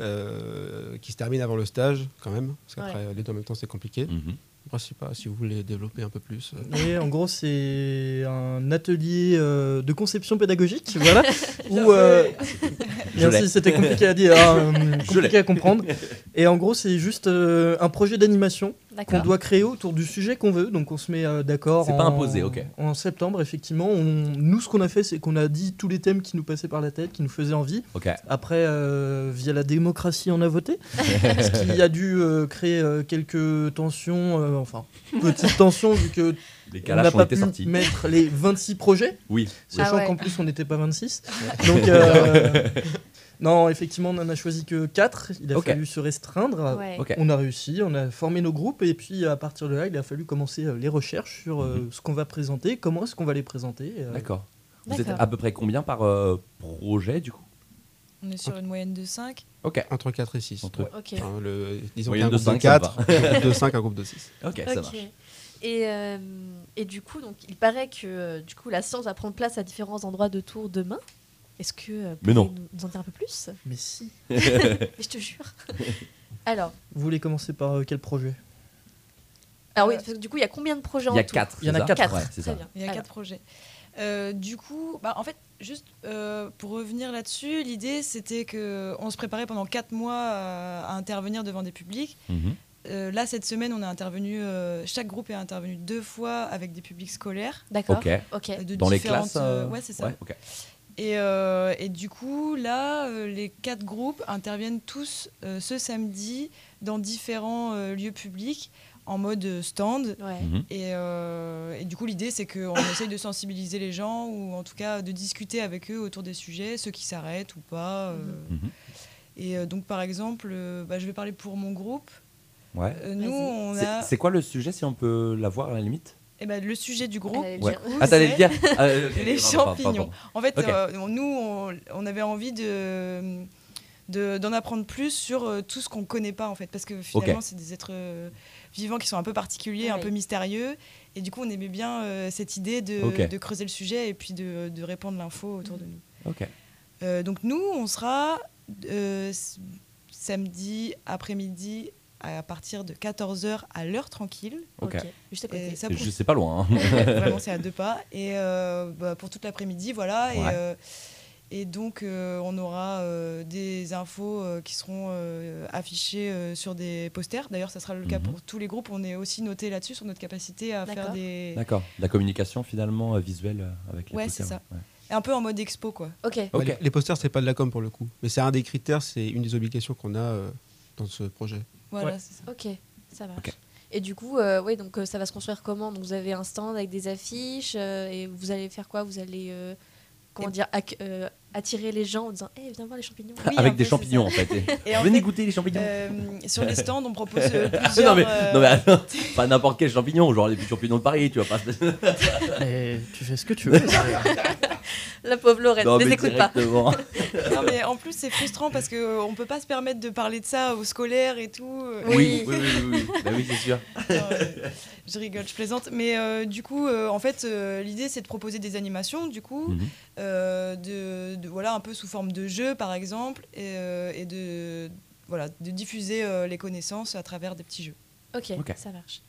euh, qui se termine avant le stage quand même, parce qu'après les deux en même temps c'est compliqué. mhm. Après, je sais pas si vous voulez développer un peu plus. euh. Et en gros, c'est un atelier euh, de conception pédagogique, voilà. où, euh, Je merci, c'était compliqué à dire, hein, Je compliqué à comprendre. Et en gros, c'est juste euh, un projet d'animation qu'on doit créer autour du sujet qu'on veut. Donc, on se met euh, d'accord. C'est pas en- imposé, ok. En septembre, effectivement. On- nous, ce qu'on a fait, c'est qu'on a dit tous les thèmes qui nous passaient par la tête, qui nous faisaient envie. Ok. Après, euh, via la démocratie, on a voté. ce qui a dû euh, créer euh, quelques tensions, euh, enfin, petites tensions, vu que Les on n'a pas été pu sortis. mettre les 26 projets, Oui. sachant Ah ouais. qu'en plus, on n'était pas 26. Donc, euh, non, effectivement, on n'en a choisi que 4. Il a Ok. fallu se restreindre. Ouais. On a réussi, on a formé nos groupes et puis à partir de là, il a fallu commencer euh, les recherches sur euh, Mhm. ce qu'on va présenter, comment est-ce qu'on va les présenter. euh, D'accord. Vous êtes à peu près combien par euh, projet du coup? On est sur une moyenne de 5. Ok. Entre 4 et 6. Entre- Ok. Enfin, le, disons Moyenne qu'un de groupe de cinq, ça me 4, un groupe de 5, un groupe de 6. Ok, ça marche. Et, euh, et du coup, donc, il paraît que euh, du coup, la science va prendre place à différents endroits de Tours demain. Est-ce que euh, vous Mais non. pouvez nous, nous en dire un peu plus? Mais si. Mais je te jure. Alors, Vous voulez commencer par euh, quel projet? Alors oui, parce que du coup, il y a combien de projets Il y a en tout? 4. Il y en a quatre. Ouais, c'est Très ça. bien. Il y a Alors, quatre projets. Euh, du coup, bah, en fait, juste euh, pour revenir là-dessus, l'idée c'était que on se préparait pendant quatre mois à, à intervenir devant des publics. Mhm. Euh, là, cette semaine, on a intervenu, euh, chaque groupe est intervenu deux fois avec des publics scolaires. D'accord. Ok. Ok. euh, de Dans les différentes, classes euh, euh, ouais, c'est ça. ouais, ok. Et, euh, et du coup, là, euh, les quatre groupes interviennent tous euh, ce samedi dans différents euh, lieux publics en mode stand. Ouais. Mhm. Et, euh, et du coup, l'idée, c'est qu'on essaye de sensibiliser les gens ou en tout cas de discuter avec eux autour des sujets, ceux qui s'arrêtent ou pas. euh. Mhm. Et euh, donc, par exemple, euh, bah, je vais parler pour mon groupe. Ouais. Euh, nous, Vas-y. on C'est- a C'est quoi le sujet si on peut l'avoir à la limite? Eh ben, le sujet du groupe. Ouais. Ah, t'allais le c'est dire Ah, les pardon, pardon, champignons. pardon. En fait, euh, nous, on, on avait envie de de- d'en apprendre plus sur euh, tout ce qu'on connaît pas en fait parce que finalement c'est des êtres euh, vivants qui sont un peu particuliers un peu mystérieux et du coup on aimait bien euh, cette idée de, creuser le sujet et puis de, de répandre l'info autour de nous. Euh, donc nous on sera euh, samedi après-midi à partir de 14h à l'heure tranquille Ok. Juste à côté. Ça sais pas loin. hein. vraiment c'est à deux pas et euh, bah, pour toute l'après-midi voilà et, euh, et donc euh, on aura euh, des infos euh, qui seront euh, affichées euh, sur des posters d'ailleurs ça sera le cas Mhm. pour tous les groupes on est aussi noté là-dessus sur notre capacité à faire des D'accord. La communication finalement euh, visuelle avec les Ouais, posters, c'est ça. ouais. un peu en mode expo quoi Ok. Ok. Les, les posters, c'est pas de la com pour le coup. Mais c'est un des critères, c'est une des obligations qu'on a euh, dans ce projet. Voilà Ouais. c'est ça Ok. Ça marche. Et du coup, euh, ouais, donc euh, ça va se construire comment? Donc vous avez un stand avec des affiches euh, et vous allez faire quoi? Vous allez euh, comment Et- dire euh, attirer les gens en disant, eh, viens voir les champignons. Oui, avec des champignons en fait. Et en Venez fait, goûter les champignons. Euh, sur les stands on propose euh, non mais, euh, non mais attends, pas n'importe quel champignon, genre les petits champignons de Paris, tu vas pas. Mais tu fais ce que tu veux. La pauvre Lorraine, ne les écoute pas. Non, mais en plus, c'est frustrant parce qu'on ne peut pas se permettre de parler de ça aux scolaires et tout. Oui, oui, oui, oui, oui. Bah oui, c'est sûr. Non, je rigole, je plaisante. Mais euh, du coup, euh, en fait, euh, l'idée, c'est de proposer des animations, du coup, Mhm. euh, de, de- voilà, un peu sous forme de jeu, par exemple, et, euh, et de, voilà, de diffuser euh, les connaissances à travers des petits jeux. Ok, Ok. ça marche.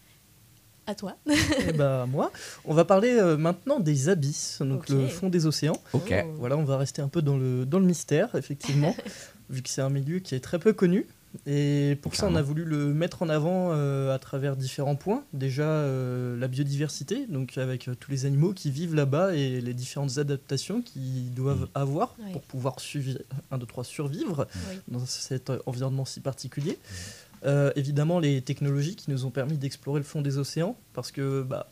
À toi. Et bah moi, on va parler euh, maintenant des abysses, donc le fond des océans. Ok. Voilà, on va rester un peu dans le, dans le mystère, effectivement, vu que c'est un milieu qui est très peu connu. Et pour ça, on a voulu le mettre en avant euh, à travers différents points. Déjà, euh, la biodiversité, donc avec euh, tous les animaux qui vivent là-bas et les différentes adaptations qu'ils doivent avoir Oui. pour pouvoir un, deux, trois, survivre Oui. dans cet environnement si particulier. Euh, évidemment, les technologies qui nous ont permis d'explorer le fond des océans, parce que, bah,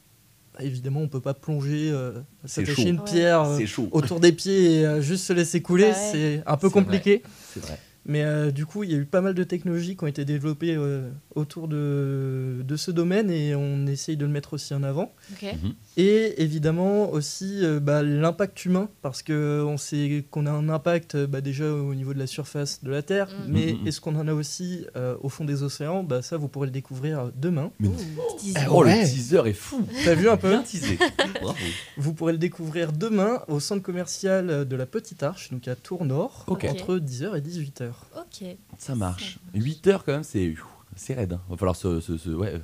évidemment, on peut pas plonger, euh, s'attacher une Ouais. pierre euh, autour des pieds et euh, juste se laisser couler, ouais. c'est un peu vrai. compliqué. C'est vrai. Mais euh, du coup, il y a eu pas mal de technologies qui ont été développées euh, autour de, de ce domaine et on essaye de le mettre aussi en avant. Mhm. Et évidemment aussi euh, bah, l'impact humain, parce qu'on sait qu'on a un impact euh, bah, déjà au niveau de la surface de la Terre, Mhm. mais Mhm. est-ce qu'on en a aussi euh, au fond des océans? Bah, Ça, vous pourrez le découvrir demain. Mais- Petit teaser. Oh, Ouais. le teaser est fou. T'as vu un peu? Bien teasé. Bravo. Vous pourrez le découvrir demain au centre commercial de la Petite Arche, donc à Tours Nord, entre 10h et 18h. Ok. Ça marche. 8 heures quand même, c'est c'est raide. hein. Va falloir se. se, se- ouais.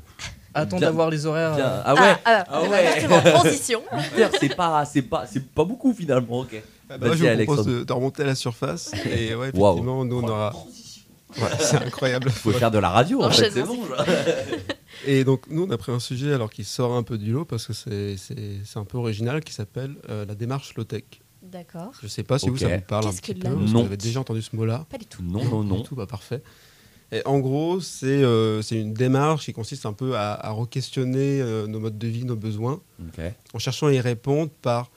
Attends d'avoir les horaires. Bien. euh, Ah ouais. Ah, ah, Ah ouais. justement, transition. 8 heures, c'est pas, c'est pas, c'est pas beaucoup finalement. Ok. Ah bah, Vas-y, je vous propose de, de remonter à la surface. Et ouais, effectivement, nous, on aura. Ouais, c'est incroyable. Faut faire de la radio en fait, c'est bon. Et donc, nous, on a pris un sujet alors qui sort un peu du lot parce que c'est un peu original qui s'appelle euh, la démarche low-tech. D'accord. Je sais pas si vous, ça vous parle un Qu'est-ce petit que peu. Vous avez déjà entendu ce mot-là. Pas du tout. Non, non, Du non. tout, bah, parfait. Et en gros, c'est euh, c'est une démarche qui consiste un peu à, à re-questionner euh, nos modes de vie, nos besoins, en cherchant à y répondre par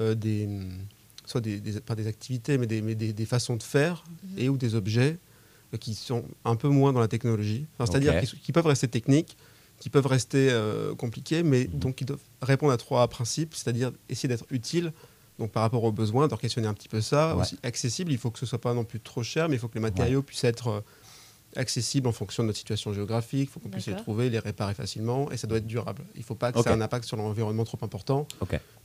euh, des, soit des, des- pas des activités, mais des, mais des, des façons de faire Mhm. et ou des objets euh, qui sont un peu moins dans la technologie. Enfin, C'est-à-dire qui, qui peuvent rester techniques, qui peuvent rester euh, compliqués, mais Mhm. donc qui doivent répondre à trois principes, c'est-à-dire essayer d'être utile. Donc par rapport aux besoins, de questionner un petit peu ça, Ouais. aussi accessible. Il faut que ce soit pas non plus trop cher, mais il faut que les matériaux puissent être euh, accessibles en fonction de notre situation géographique. Il faut qu'on puisse les trouver, les réparer facilement, et ça doit être durable. Il ne faut pas que ça ait un impact sur l'environnement trop important.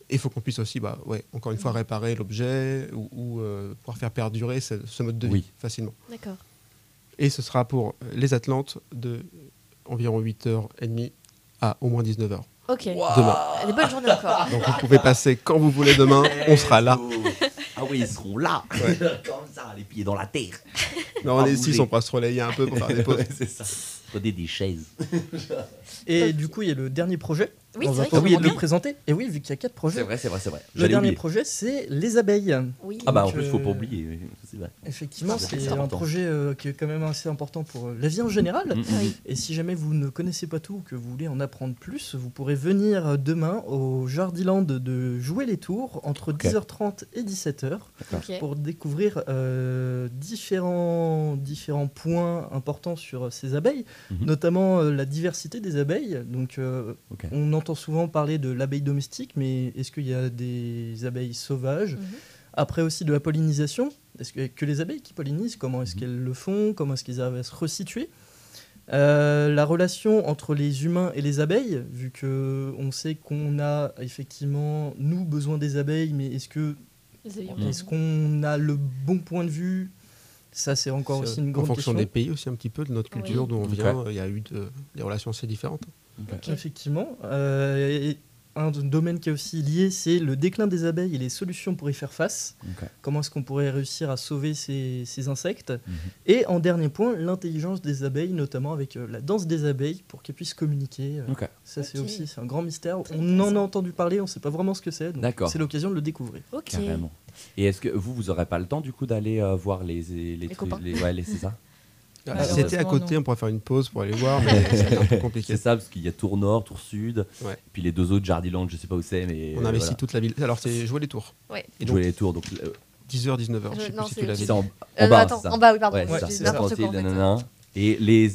Et il faut qu'on puisse aussi, bah, ouais, encore une fois, réparer l'objet ou, ou, euh, pouvoir faire perdurer ce, ce mode de vie Oui. facilement. D'accord. Et ce sera pour les Atlantes de environ 8h30 à au moins 19h. Ok. Demain. Des bonnes journées encore. Donc vous pouvez passer quand vous voulez demain, on sera là. Ah oui, ils seront là. Ouais. Comme ça, les pieds dans la terre. Non, Ah, on est bouger. ici, on pourra se relayer un peu pour faire des pauses. C'est ça. Prenez des chaises. Et du coup, il y a le dernier projet. Oui, on va pas oublier en de a le présenter. Et oui, vu qu'il y a quatre projets. C'est vrai, c'est vrai, c'est vrai. Le dernier oublier. projet, c'est les abeilles. Oui. Ah bah en plus, faut pas euh, oublier. vrai. Effectivement, C'est un important. projet euh, qui est quand même assez important pour euh, la vie en général. Mm, mm. Oui. Et si jamais vous ne connaissez pas tout ou que vous voulez en apprendre plus, vous pourrez venir euh, demain au Jardiland de Jouer les Tours entre Ok. 10h30 et 17h Ok. pour découvrir euh, différents, différents points importants sur ces abeilles, Mhm. notamment euh, la diversité des abeilles. Donc, euh, on entend souvent parler de l'abeille domestique, mais est-ce qu'il y a des abeilles sauvages Mhm. Après aussi de la pollinisation. Est-ce que, que les abeilles qui pollinisent, comment est-ce Mhm. qu'elles le font Comment est-ce qu'elles arrivent à se resituer Euh, la relation entre les humains et les abeilles, vu que on sait qu'on a effectivement nous besoin des abeilles, mais est-ce que Mhm. est-ce qu'on a le bon point de vue? Ça c'est encore aussi une en grande fonction question. des pays aussi un petit peu, de notre culture, Oui. d'où on vient, il y a eu de- des relations assez différentes. Effectivement. Euh, et un domaine qui est aussi lié, c'est le déclin des abeilles et les solutions pour y faire face. Comment est-ce qu'on pourrait réussir à sauver ces, ces insectes Mhm. Et en dernier point, l'intelligence des abeilles, notamment avec euh, la danse des abeilles pour qu'elles puissent communiquer. Euh. Ça, c'est aussi c'est un grand mystère. Très on en a entendu parler, on ne sait pas vraiment ce que c'est. donc D'accord. C'est l'occasion de le découvrir. Carrément. Et est-ce que vous, vous aurez pas le temps du coup d'aller euh, voir les les, Les les- ouais, les- c'est ça? Ah, si c'était à côté, non. on pourrait faire une pause pour aller voir, mais c'est un peu compliqué. C'est ça parce qu'il y a Tour Nord, Tour Sud, Ouais. puis les deux autres Jardiland, je sais pas où c'est, mais On euh, investit voilà. toute la ville. Alors, c'est jouer les tours. Ouais. Et Jouer les tours, donc euh, 10h, 19h. Je Je- sais non, plus si c'est- tu l'as c'est dit. en, en Euh, bas, attends, c'est ça. en bas, oui, pardon. Ouais, c'est ça. Et les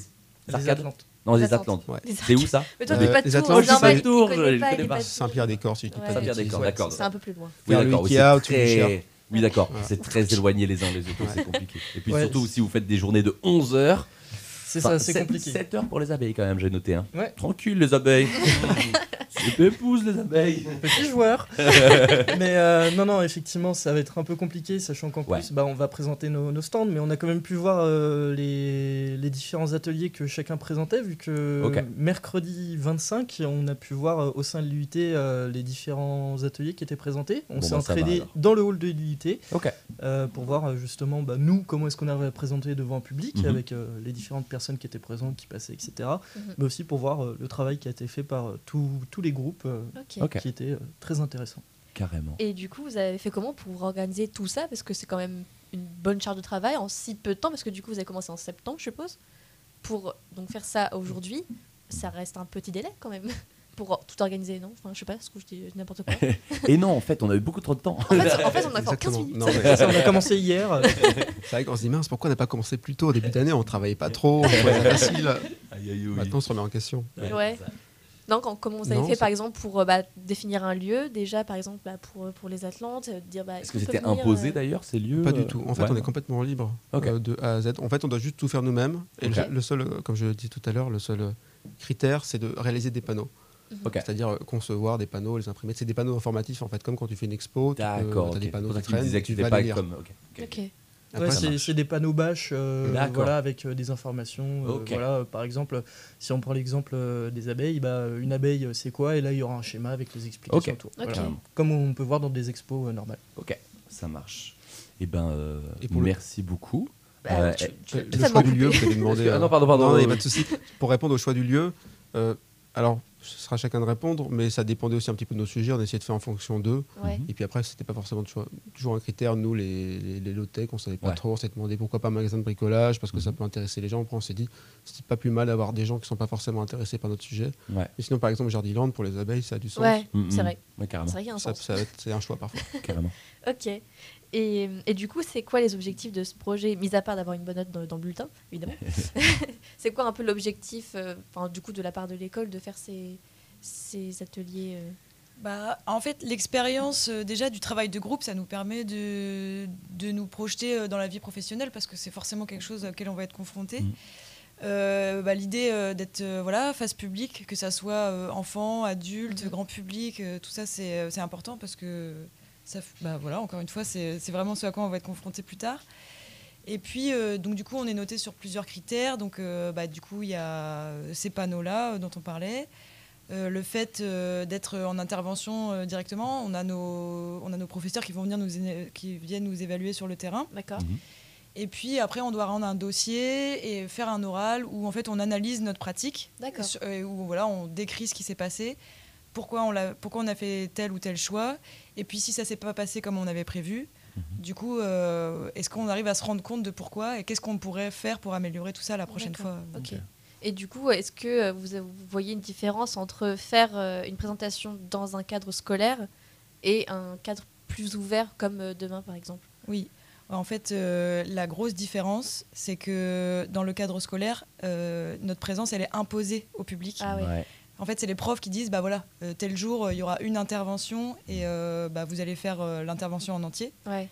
Les Atlantes. Non, les Atlantes. C'est où ça Mais toi, Euh, t'es pas les de connaît je de Saint-Pierre-des-Corps, si je dis pas de Saint-Pierre-des-Corps, d'accord. C'est un peu plus loin. Oui, Faire le d'accord, oui, Ikea c'est Oui, d'accord. C'est très éloigné les uns les autres, Ouais. c'est compliqué. Et puis Ouais. surtout, si vous faites des journées de 11 heures, C'est ça, c'est compliqué. 7 heures pour les abeilles quand même, j'ai noté. Hein. Tranquille les abeilles. pépouze les abeilles. Petit joueur. mais euh, non, non, effectivement, ça va être un peu compliqué, sachant qu'en Ouais. plus, bah, on va présenter nos, nos stands, mais on a quand même pu voir euh, les, les différents ateliers que chacun présentait, vu que mercredi 25, on a pu voir euh, au sein de l'UIT euh, les différents ateliers qui étaient présentés. On Bon, s'est bah, entraîné dans le hall de l'UIT euh, pour voir justement bah, nous comment est-ce qu'on arrive à présenter devant un public Mhm. avec euh, les différentes personnes qui étaient présentes, qui passaient, etc. Mhm. Mais aussi pour voir euh, le travail qui a été fait par euh, tous- tous les groupes. euh, qui était euh, très intéressant. Carrément. Et du coup, vous avez fait comment pour organiser tout ça? Parce que c'est quand même une bonne charge de travail en si peu de temps, parce que du coup, vous avez commencé en septembre, je suppose. Pour donc faire ça aujourd'hui, ça reste un petit délai quand même. Pour tout organiser, non? Enfin, je sais pas, ce que je dis n'importe quoi. Et non, en fait, on a eu beaucoup trop de temps. En fait, en fait, on a encore 15 Exactement. minutes. Non, mais Ça, on a commencé hier. c'est vrai qu'on se dit mince, pourquoi on n'a pas commencé plus tôt? Au début d'année On travaillait pas trop, on facile. Aïe, aïe, aïe. Maintenant, on se remet en question. Ouais. Non, quand- comment vous avez Non, fait par exemple pour euh, bah, définir un lieu Déjà, par exemple, bah, pour, euh, pour les Atlantes, euh, dire bah, Est-ce que c'était imposé euh, d'ailleurs ces lieux Pas du tout. En fait, ouais. on est complètement libre euh, de A à Z. En fait, on doit juste tout faire nous-mêmes. Et le, seul, comme je le disais tout à l'heure, le seul critère, c'est de réaliser des panneaux. Ok. C'est-à-dire concevoir des panneaux, les imprimer. C'est des panneaux informatifs, en fait, comme quand tu fais une expo. tu peux- D'accord. t'as ok. des panneaux qui tu traînent, disais que tu vas pas les lire. comme. ok, ok. Ok. Après, ouais, c'est des panneaux bâches euh, voilà, avec euh, des informations. euh, voilà, euh, par exemple, si on prend l'exemple euh, des abeilles, bah, une abeille c'est quoi? Et là il y aura un schéma avec les explications autour. Voilà. Comme on peut voir dans des expos euh, normales. Ok, ça marche. Et ben, euh, Et pour le- merci beaucoup. Bah, Euh, tu- eh, tu- Le choix du lieu, vous allez demander. Ah non, pardon, pardon, Non, il n'y euh, a pas de souci. Pour répondre au choix du lieu, euh, alors, ce sera à chacun de répondre, mais ça dépendait aussi un petit peu de nos sujets. On essayait de faire en fonction d'eux. Ouais. Et puis après, c'était pas forcément de choix- toujours un critère. Nous, les, les, les low-tech, on savait pas Ouais. trop. On s'est demandé pourquoi pas un magasin de bricolage, parce que ça Mhm. peut intéresser les gens. Après, on s'est dit, c'est pas plus mal d'avoir des gens qui sont pas forcément intéressés par notre sujet. Ouais. Mais sinon, par exemple, Jardiland, pour les abeilles, ça a du sens. Ouais, Mm, c'est vrai. C'est vrai qu'il y a un sens. c'est un choix parfois. carrément. Ok. Et, et du coup, c'est quoi les objectifs de ce projet, mis à part d'avoir une bonne note dans, dans le bulletin, évidemment C'est quoi un peu l'objectif, euh, enfin, du coup, de la part de l'école, de faire ces, ces ateliers euh, Bah, en fait, l'expérience euh, déjà du travail de groupe, ça nous permet de, de nous projeter euh, dans la vie professionnelle parce que c'est forcément quelque chose auquel on va être confronté. Euh, bah, L'idée euh, d'être euh, voilà, face publique, que ça soit euh, enfant, adulte, Mhm. grand public, euh, tout ça c'est c'est important parce que, ça, bah, voilà, encore une fois, c'est c'est vraiment ce à quoi on va être confronté plus tard. Et puis, euh, donc, du coup, on est noté sur plusieurs critères. Donc, euh, bah, du coup, il y a ces panneaux-là euh, dont on parlait. Euh, le fait euh, d'être en intervention euh, directement, on a, nos, on a nos professeurs qui, vont venir nous, qui viennent nous évaluer sur le terrain. D'accord Mhm. Et puis après, on doit rendre un dossier et faire un oral où en fait on analyse notre pratique, euh, où voilà, on décrit ce qui s'est passé, pourquoi on, l'a- pourquoi on a fait tel ou tel choix, et puis si ça s'est pas passé comme on avait prévu, Mhm. du coup, euh, est-ce qu'on arrive à se rendre compte de pourquoi et qu'est-ce qu'on pourrait faire pour améliorer tout ça la prochaine fois Ok. Et du coup, est-ce que euh, vous, voyez une différence entre faire euh, une présentation dans un cadre scolaire et un cadre plus ouvert comme euh, demain, par exemple? Oui. En fait, euh, la grosse différence, c'est que dans le cadre scolaire, euh, notre présence, elle est imposée au public. Ah ouais. Ouais. En fait, c'est les profs qui disent, bah voilà, euh, tel jour, euh, il y aura une intervention et euh, bah, vous allez faire euh, l'intervention en entier. Ouais.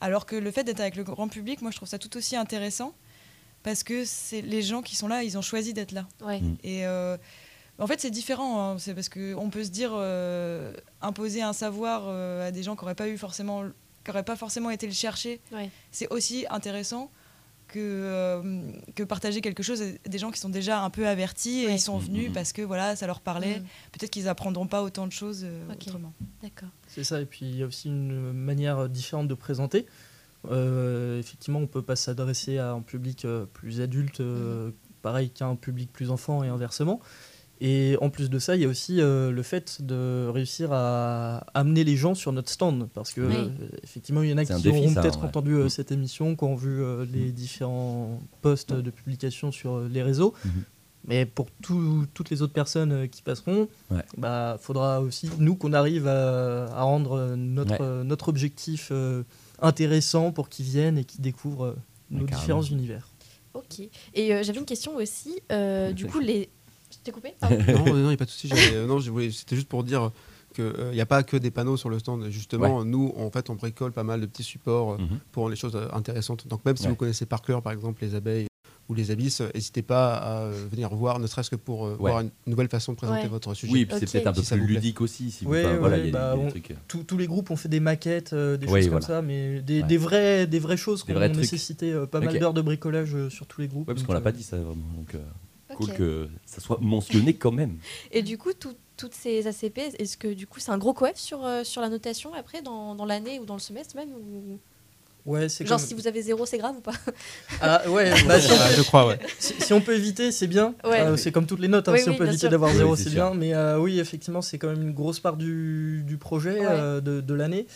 Alors que le fait d'être avec le grand public, moi, je trouve ça tout aussi intéressant parce que c'est les gens qui sont là, ils ont choisi d'être là. Ouais. Mm. Et euh, en fait, c'est différent. hein. C'est parce qu'on peut se dire euh, imposer un savoir euh, à des gens qui n'auraient pas eu forcément, qui pas forcément été le chercher. Ouais. C'est aussi intéressant que, euh, que partager quelque chose à des gens qui sont déjà un peu avertis et ils sont venus Mhm. parce que voilà, ça leur parlait. Mm. Peut-être qu'ils apprendront pas autant de choses euh, autrement. D'accord. C'est ça, et puis il y a aussi une manière différente de présenter. Euh, effectivement, on peut pas s'adresser à un public euh, plus adulte, euh, pareil qu'à un public plus enfant et inversement. Et en plus de ça, il y a aussi euh, le fait de réussir à amener les gens sur notre stand. Parce que, Oui. euh, effectivement, il y en a qui défi, auront peut-être ouais. entendu euh, Mm. cette émission, qui ont vu euh, les différents posts de publication sur euh, les réseaux. Mhm. Mais pour tout- toutes les autres personnes qui passeront, Ouais. bah faudra aussi nous qu'on arrive à, à rendre notre, Ouais. euh, notre objectif euh, intéressant pour qu'ils viennent et qu'ils découvrent euh, nos différents univers. Ok. Et euh, j'avais une question aussi. euh, du coup, les. Je t'ai coupé Pardon. non, non, il n'y a pas de souci. euh, non, je voulais- C'était juste pour dire qu'il n'y a pas que des panneaux sur le stand. Justement, nous, en fait, on bricole pas mal de petits supports euh, Mhm. pour les choses euh, intéressantes. Donc même si Ouais. vous connaissez par cœur, par exemple, les abeilles ou les abysses, euh, n'hésitez pas à euh, venir voir, ne serait-ce que pour euh, Ouais. voir une nouvelle façon de présenter Ouais. votre sujet. Oui, puis c'est peut-être un peu Si plus ludique aussi. Si vous, voilà, y a bah, des on- trucs. euh, Tous- les groupes ont fait des maquettes, euh, des Oui, choses voilà. comme ça, mais des, Ouais. des, vraies, des vraies choses qui Des vrais ont trucs. nécessité euh, pas mal d'heures de bricolage euh, sur tous les groupes. Ouais, parce qu'on l'a euh, pas dit ça vraiment. Donc, euh, cool que ça soit mentionné quand même. Et du coup, tout- toutes ces ACP, est-ce que du coup c'est un gros coef sur, euh, sur la notation après, dans, dans l'année ou dans le semestre même ou... Ouais, Genre comme- si vous avez zéro, c'est grave ou pas Ah, ouais, bah, si, on Ah, peut, je crois, ouais. si- si on peut éviter, c'est bien. Ouais. Euh, c'est comme toutes les notes, hein, Oui, si on peut éviter d'avoir zéro, c'est bien. Mais euh, oui, effectivement, c'est quand même une grosse part du, du projet, Ouais. euh, de, de l'année.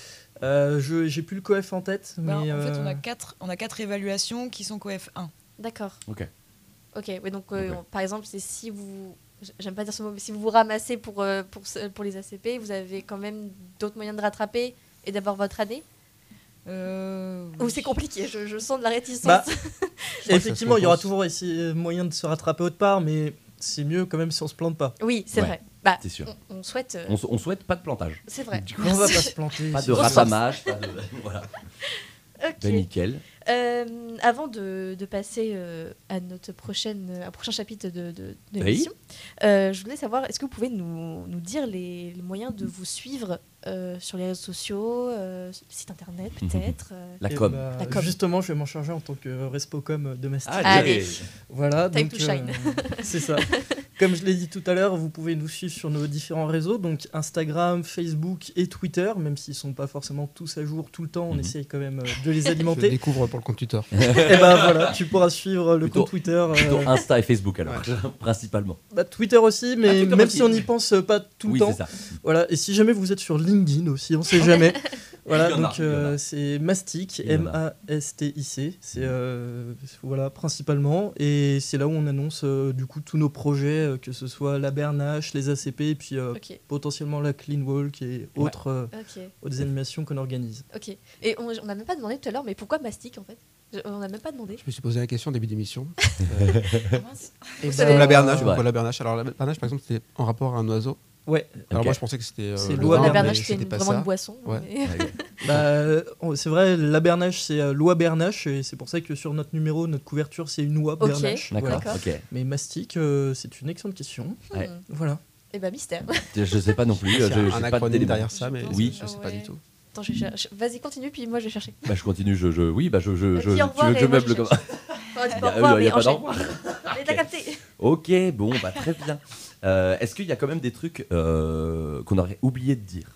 Euh, je J'ai plus le coef en tête, Bah, mais en fait, on a quatre, on a quatre évaluations qui sont coef 1. D'accord. Ok. Ok, ouais, donc euh, par exemple, c'est si vous. J'aime pas dire ce mot, mais si vous vous ramassez pour, euh, pour, pour les ACP, vous avez quand même d'autres moyens de rattraper et d'avoir votre année? Euh, Ou oui. c'est compliqué, je, je sens de la réticence. Bah, effectivement, il y aura toujours moyen de se rattraper autre part, mais c'est mieux quand même si on se plante pas. oui, c'est Ouais, vrai. Bah, C'est sûr. on, on souhaite. euh, On, souhaite pas de plantage. c'est vrai. Du coup, On va pas se planter. Pas de rafamage, pas de. Voilà. Ok. Ben, nickel. Euh, avant de, de passer euh, à notre prochaine, un prochain chapitre de, de, de l'émission, euh, je voulais savoir, est-ce que vous pouvez nous, nous dire les, les moyens de vous suivre euh, sur les réseaux sociaux, euh, site internet Mhm. peut-être euh, La com. bah, La com. Justement, je vais m'en charger en tant que respocom de Mastic. Allez. Voilà, Time donc to shine. euh, c'est ça. Comme je l'ai dit tout à l'heure, vous pouvez nous suivre sur nos différents réseaux, donc Instagram, Facebook et Twitter, même s'ils sont pas forcément tous à jour tout le temps, on Mhm. essaye quand même de les Je alimenter. découvre pour le compte Twitter. et ben voilà, tu pourras suivre le Plutôt- compte Twitter. euh, Plutôt Insta et Facebook alors, principalement. bah, Twitter aussi, mais Ah, Twitter même aussi. si on n'y pense euh, pas tout oui, le temps. ça. Voilà, et si jamais vous êtes sur LinkedIn aussi, on sait jamais. Voilà, donc euh, c'est Mastic. M-A-S-T-I-C, c'est euh, voilà principalement, et c'est là où on annonce euh, du coup tous nos projets, euh, que ce soit la Bernache, les ACP, et puis euh, potentiellement la Clean Walk et autres, euh, autres animations qu'on organise. ok. Et on n'a même pas demandé tout à l'heure, mais pourquoi mastic en fait? On n'a même pas demandé. Je me suis posé la question au début d'émission. Ah, mince. Et Vous ben, Comme la bernache, Ouais. pourquoi la bernache Alors la bernache, par exemple, c'était en rapport à un oiseau. Ouais, Alors moi, je pensais que c'était. euh, C'est l'oie bernache, c'est pas vraiment ça. une boisson. Ouais. mais- bah, euh, c'est vrai, la Bernache c'est euh, l'oie Bernache, et c'est pour ça que sur notre numéro, notre couverture c'est une oie Ok. Bernache. D'accord. Voilà. D'accord. Ok. Mais Mastic, euh, c'est une excellente question. Ouais. Hmm. Voilà. Eh ben mystère. Je sais pas non plus. Je- un pas acronyme derrière ça, mais Oui. je sais pas Ouais. du tout. Attends, je cherche. Vas-y, continue, puis moi je vais chercher. Bah, je continue. Je, je- oui, bah, je, je, je- tu veux que je meuble comme cherche. Oh, dis Il y pas au a- revoir, il y a mais pas revoir. Mais t'as capté. Ok, bon, bah très bien. Euh, Est-ce qu'il y a quand même des trucs euh, qu'on aurait oublié de dire?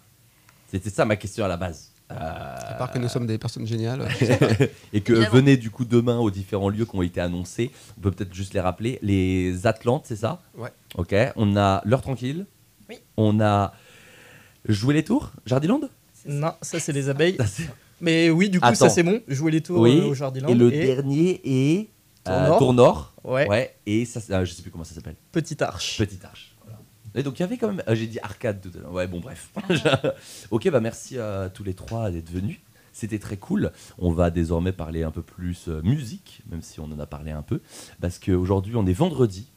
C'était ça ma question à la base. Euh, À part que nous sommes des personnes géniales. et que Évidemment. venez du coup demain aux différents lieux qui ont été annoncés. On peut peut-être juste les rappeler. Les Atlantes, c'est ça? Ouais. Ok. On a l'heure tranquille. Oui. On a joué les tours, Jardiland? Non, ça c'est les abeilles. Mais oui, du coup, Attends. ça c'est bon. Jouer les tours Oui, euh, au Jardiland. Et le dernier est Tour euh, Nord. Tour Nord. Ouais, Ouais. Et ça, euh, je sais plus comment ça s'appelle. Petite Arche. Petite arche. Voilà. Et donc il y avait quand même. euh, J'ai dit arcade tout à l'heure. Ouais, bon, bref. ok, bah merci à tous les trois d'être venus. C'était très cool. On va désormais parler un peu plus euh, musique, même si on en a parlé un peu. Parce qu'aujourd'hui, on est vendredi.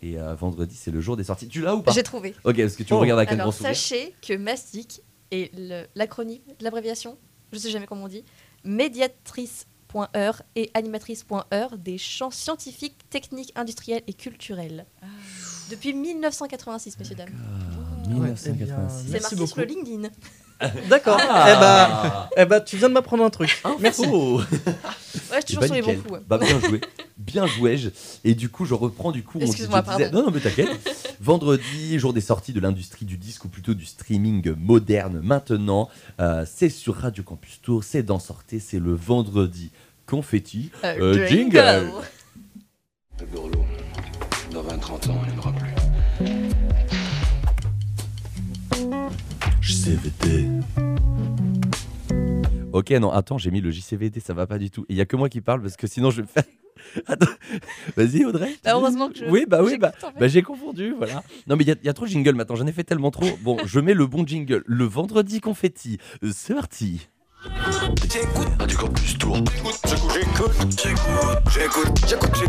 Et euh, vendredi, c'est le jour des sorties. Tu l'as ou pas? J'ai trouvé. Ok, parce que tu Oh. regardes avec un grand sourire. sachez que mastic le- l'acronyme, l'abréviation, je sais jamais comment on dit, médiatrice.heure et animatrice.heure des champs scientifiques, techniques, industriels et culturels. Depuis 1986, messieurs, dames. Ah, Ouais, 1986. eh C'est marqué beaucoup. sur le LinkedIn. D'accord. Ah. Eh bah, eh bah, tu viens de m'apprendre un truc. Merci. Oh. Ouais, je suis toujours ben, sur les bons coups. Bah bien joué, bien joué. je- Et du coup, je reprends du coup. Excuse-moi, disais- pardon. Non, non, mais t'inquiète. Vendredi, jour des sorties de l'industrie du disque ou plutôt du streaming moderne. Maintenant, Euh, c'est sur Radio Campus Tour, c'est dans Sortez, c'est le vendredi. Confetti, Euh, Euh, jingle. Le gourlot, dans 20-30 ans, il n'aimera plus. JCVD. Ok, non, attends, j'ai mis le JCVD, ça va pas du tout. Il y a que moi qui parle parce que sinon je vais faire. Attends, vas-y Audrey. Bah, heureusement que je. Oui, bah oui, bah, j'écoute, en fait. bah, j'ai confondu, voilà. Non, mais il y, y a trop de jingle maintenant, j'en ai fait tellement trop. Bon, je mets le bon jingle. Le vendredi confetti, Euh, c'est parti. Radio Campus Tour. J'écoute, j'écoute, j'écoute, j'écoute,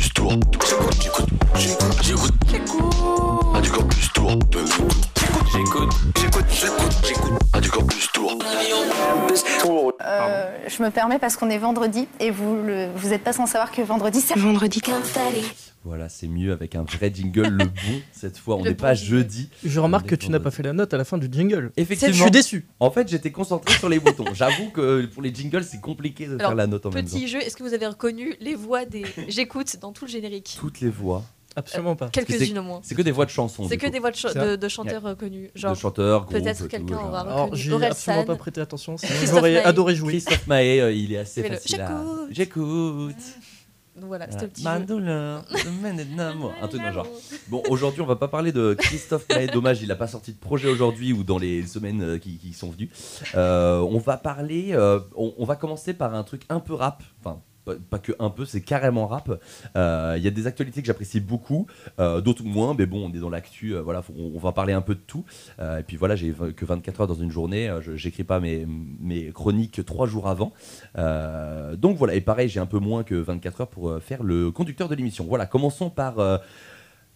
j'écoute, j'écoute. Radio Campus Tour. J'écoute. J'écoute. J'écoute. J'écoute. Radio Campus Tour. Tour. Euh, je me permets parce qu'on est vendredi et vous vous n'êtes pas sans savoir que vendredi c'est vendredi Voilà, c'est mieux avec un vrai jingle le bon cette fois. On n'est pas jeudi. Je remarque que tu n'as pas fait la note à la fin du jingle. Effectivement. Je suis déçu. En fait, j'étais concentré sur les boutons. J'avoue que pour les jingles, c'est compliqué de faire la note en même temps. Petit jeu, est-ce que vous avez reconnu les voix des j'écoute dans tout le générique? Toutes les voix. Absolument pas. Quelques-unes au moins. C'est que des voix de chansons. C'est que coup. des voix de, cha- de- de chanteurs euh, connus. de Genre, chanteurs, groupes, peut-être quelqu'un aura Alors, reconnu j'ai absolument San. pas prêté attention, sinon j'aurais adoré jouer. Christophe Maé, euh, il est assez Mais le facile à... j'écoute. J'écoute. Donc voilà, c'était le petit Ma jeu. douleur, mène de l'amour. Un truc dans le genre. Bon, aujourd'hui, on va pas parler de Christophe Maé. Dommage, il a pas sorti de projet aujourd'hui ou dans les semaines euh, qui, qui sont venues. Euh, on va parler. euh, on, on va commencer par un truc un peu rap. Enfin. Pas- que un peu, c'est carrément rap. Euh, Il y a des actualités que j'apprécie beaucoup, euh, d'autres moins, mais bon, on est dans l'actu. euh, voilà, on, va parler un peu de tout. Euh, et puis voilà, j'ai que 24 heures dans une journée. euh, J'écris pas mes, mes chroniques trois jours avant. Euh, donc voilà, et pareil, j'ai un peu moins que 24 heures pour euh, faire le conducteur de l'émission. Voilà, commençons par euh,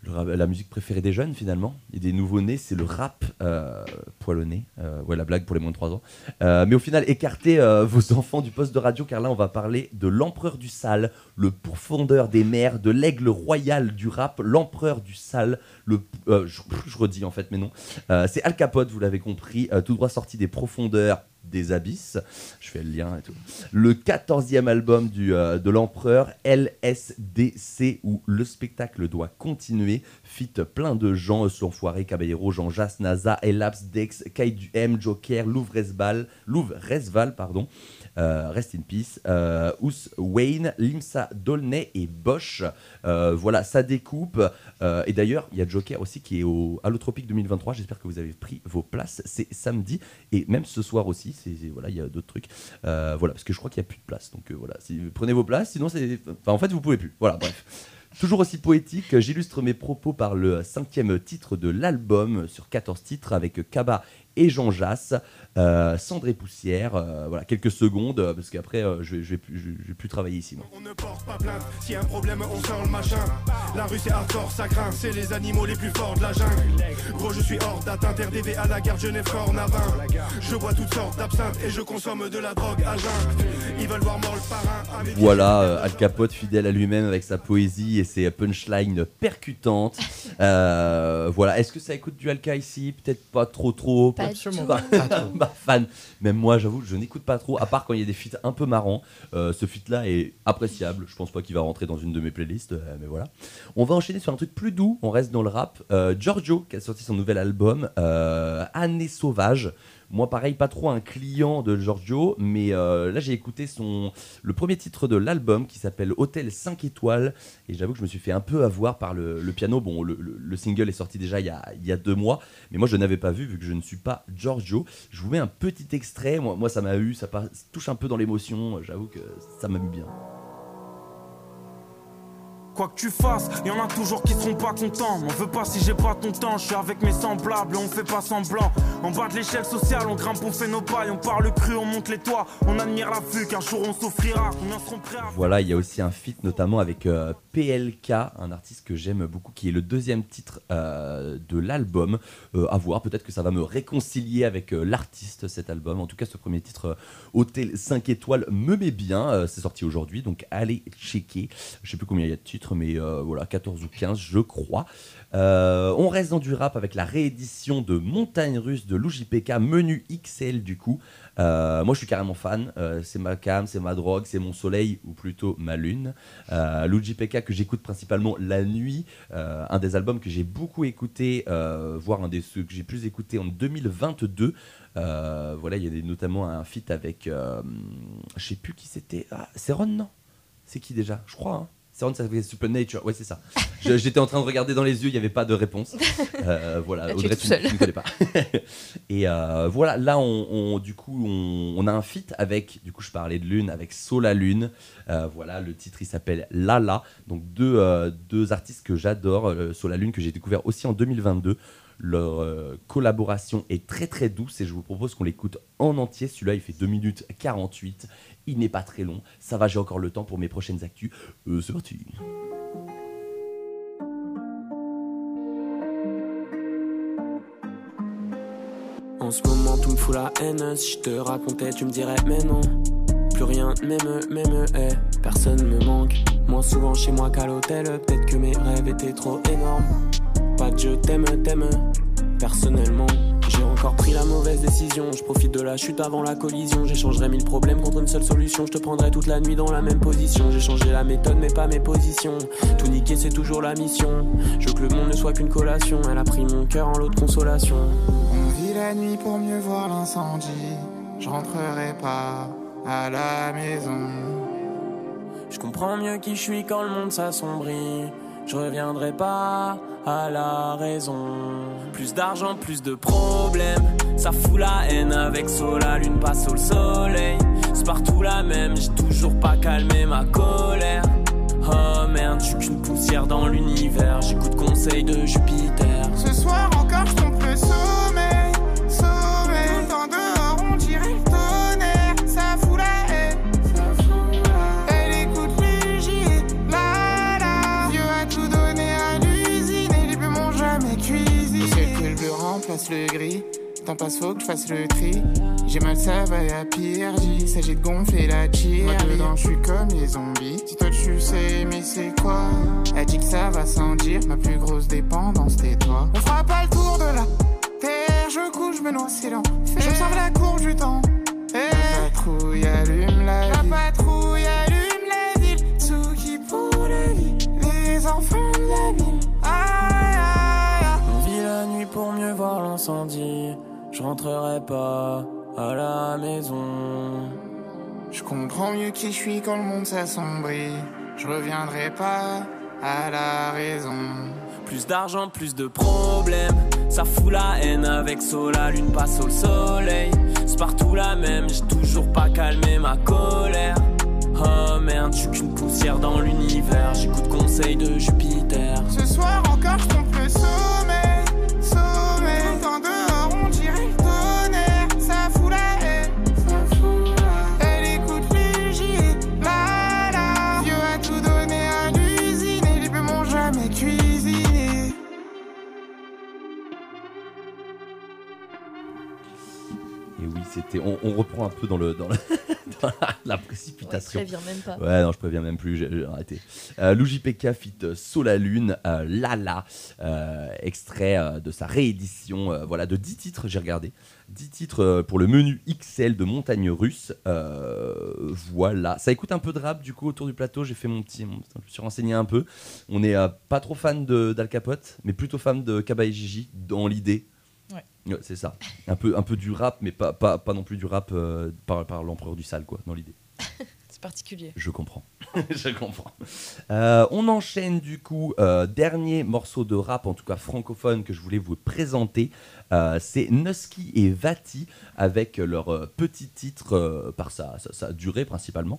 la musique préférée des jeunes finalement, et des nouveaux-nés, c'est le rap euh, poilonné. Euh, ouais, la blague pour les moins de 3 ans. Euh, mais au final, écartez vos enfants du poste de radio, car là, on va parler de l'empereur du sale, le pourfondeur des mers, de l'aigle royal du rap, l'empereur du sale, le, je, je redis en fait, mais non. C'est Al Capote, vous l'avez compris, tout droit sorti des profondeurs des abysses. Je fais le lien et tout. Le 14e album du, euh, de l'empereur, LSDC, où le spectacle doit continuer. Fit plein de gens, euh, L'Enfoiré, Caballero, Jean Jass, NASA, Elaps, Dex, Kaidu M, Joker, Louvre Resval, Louvre Resval, pardon. Euh, Rest in Peace, euh, Ous Wayne, Limsa Dolnay et Bosch. Euh, voilà, ça découpe. Euh, et d'ailleurs, il y a Joker aussi qui est au Allotropique 2023. J'espère que vous avez pris vos places. C'est samedi et même ce soir aussi. C'est voilà, il y a d'autres trucs. Voilà, parce que je crois qu'il n'y a plus de place. Donc voilà, si, prenez vos places. Sinon, c'est. Enfin, en fait, vous pouvez plus. Voilà, bref. Toujours aussi poétique, j'illustre mes propos par le cinquième titre de l'album sur 14 titres avec Kaba et Jean Jass, euh, Cendre et Poussière. euh, voilà, quelques secondes, euh, parce qu'après, euh, je, vais, je, vais plus, je, je vais plus travailler ici. Moi. On ne porte pas plainte, s'il y a un problème on sort le machin La rue c'est hardcore, ça grince, c'est les animaux les plus forts de la jungle Gros je suis hors d'atteinte, RDV à la garde Genève fort Navin Je bois toutes sortes d'absinthe et je consomme de la drogue à jeun Ils veulent voir mort le parrain à mes Voilà, Al Capote fidèle à lui-même avec sa poésie et ses punchlines percutantes. Voilà, est-ce que ça écoute du Alka ici? Peut-être pas trop trop. Pas Absolument pas. Bah, fan. Même moi, j'avoue, je n'écoute pas trop, à part quand il y a des feats un peu marrants. Euh, ce feat-là est appréciable. Je pense pas qu'il va rentrer dans une de mes playlists, euh, mais voilà. On va enchaîner sur un truc plus doux. On reste dans le rap. Euh, Giorgio, qui a sorti son nouvel album, euh, Année sauvage. Moi, pareil, pas trop un client de Giorgio, mais euh, là, j'ai écouté son, le premier titre de l'album qui s'appelle Hôtel 5 étoiles. Et j'avoue que je me suis fait un peu avoir par le, le piano. Bon, le, le- le single est sorti déjà il y, a, il y a deux mois, mais moi, je n'avais pas vu vu que je ne suis pas Giorgio. Je vous mets un petit extrait. Moi, moi ça m'a eu, ça passe- touche un peu dans l'émotion. J'avoue que ça m'a mis bien. Quoi que tu fasses, y en a toujours qui seront pas contents. M'en veux pas si j'ai pas ton temps, je suis avec mes semblables, on fait pas semblant. En bas de l'échelle sociale, on grimpe, on fait nos pailles, on parle cru, on monte les toits, on admire la vue qu'un jour on s'offrira, combien seront prêts à Voilà, il y a aussi un feat notamment avec euh, PLK, un artiste que j'aime beaucoup, qui est le deuxième titre euh, de l'album. Euh, à voir, peut-être que ça va me réconcilier avec euh, l'artiste cet album. En tout cas, ce premier titre, Hôtel 5 étoiles, me met bien. C'est sorti aujourd'hui, donc allez checker. Je sais plus combien il y a de titres, mais euh, voilà, 14 ou 15, je crois. Euh, on reste dans du rap avec la réédition de Montagne Russe de l'UJPK, menu XL du coup. Euh, moi je suis carrément fan, c'est ma cam, c'est ma drogue, c'est mon soleil ou plutôt ma lune. Euh, que j'écoute principalement la nuit, un des albums que j'ai beaucoup écouté, voire un des ceux que j'ai plus écouté en 2022. Euh, voilà, il y a notamment un feat avec, je sais plus qui c'était, ah, c'est Ron non? C'est qui déjà? Je crois. Hein c'est Ron, ça fait Supernature, ouais c'est ça. J'étais en train de regarder dans les yeux, il n'y avait pas de réponse. Euh, voilà, Audrey, tu, tu ne connais pas. Et euh, voilà, là, on, on- du coup, on, on a un feat avec, du coup, je parlais de Lune, avec Sola Lune. Euh, voilà, le titre, il s'appelle Lala. Donc, deux, deux artistes que j'adore. Sola Lune, que j'ai découvert aussi en 2022. Leur euh, collaboration est très très douce et je vous propose qu'on l'écoute en entier. Celui-là, il fait 2 minutes 48. Il n'est pas très long. Ça va, j'ai encore le temps pour mes prochaines actus. Euh, c'est parti. En ce moment tout me fout la haine Si je te racontais tu me dirais mais non plus rien m'émeut, m'émeut, eh. Personne me manque. Moins souvent chez moi qu'à l'hôtel. Peut-être que mes rêves étaient trop énormes. Pas de je t'aime, t'aime. Personnellement, j'ai encore pris la mauvaise décision. Je profite de la chute avant la collision. J'échangerai mille problèmes contre une seule solution. Je te prendrai toute la nuit dans la même position. J'ai changé la méthode, mais pas mes positions. Tout niquer, c'est toujours la mission. Je veux que le monde ne soit qu'une collation. Elle a pris mon cœur en lot de consolation. On vit la nuit pour mieux voir l'incendie. Je rentrerai pas à la maison. Je comprends mieux qui je suis quand le monde s'assombrit. Je reviendrai pas à la raison. Plus d'argent, plus de problèmes. Ça fout la haine avec sol, lune passe au soleil. C'est partout la même, j'ai toujours pas calmé ma colère. Oh merde, je qu'une poussière dans l'univers. J'écoute conseil de Jupiter. Ce soir encore, je trompe remplace le gris. Temps passe, faut que je fasse le tri. J'ai mal, ça va à pire. Il s'agit de gonfler la tire. Moi dedans, je suis comme les zombies. Si toi tu sais, mais c'est quoi? Elle dit que ça va sans dire. Ma plus grosse dépendance, t'es toi. On fera pas le tour de la terre. Je couche, je me noie, c'est l'enfer. J'observe la courbe du temps. L'incendie. Je rentrerai pas à la maison. Je comprends mieux qui je suis quand le monde s'assombrit. Je reviendrai pas à la raison. Plus d'argent, plus de problèmes. Ça fout la haine avec sol, la lune passe au soleil. C'est partout la même, j'ai toujours pas calmé ma colère. Oh merde, je suis qu'une poussière dans l'univers. J'écoute conseil de Jupiter. Ce soir encore, je trompe le sommeil. C'était. On, on reprend un peu dans le dans, le- dans la, la précipitation. Ouais, préviens même pas. Ouais, non, je préviens même plus. J'ai arrêté. Euh, Luigi Pekka fit euh, Sola Lune, euh, Lala, euh, extrait de sa réédition. voilà, de 10 titres. J'ai regardé 10 titres pour le menu XL de Montagne Russe. Euh, voilà, ça écoute un peu de rap du coup autour du plateau. J'ai fait mon petit, mon- je me suis renseigné un peu. On est euh, pas trop fan d'Al Capote, mais plutôt fan de Kaba et Gigi dans l'idée. C'est ça. Un peu, du rap, mais pas, pas, pas non plus du rap euh, par, par l'empereur du sale, quoi, dans l'idée. C'est particulier. Je comprends. Je comprends. Euh, on enchaîne du coup. euh, dernier morceau de rap, en tout cas francophone, que je voulais vous présenter. Euh, c'est Nusky et Vati avec leur petit titre par sa, sa- sa durée principalement,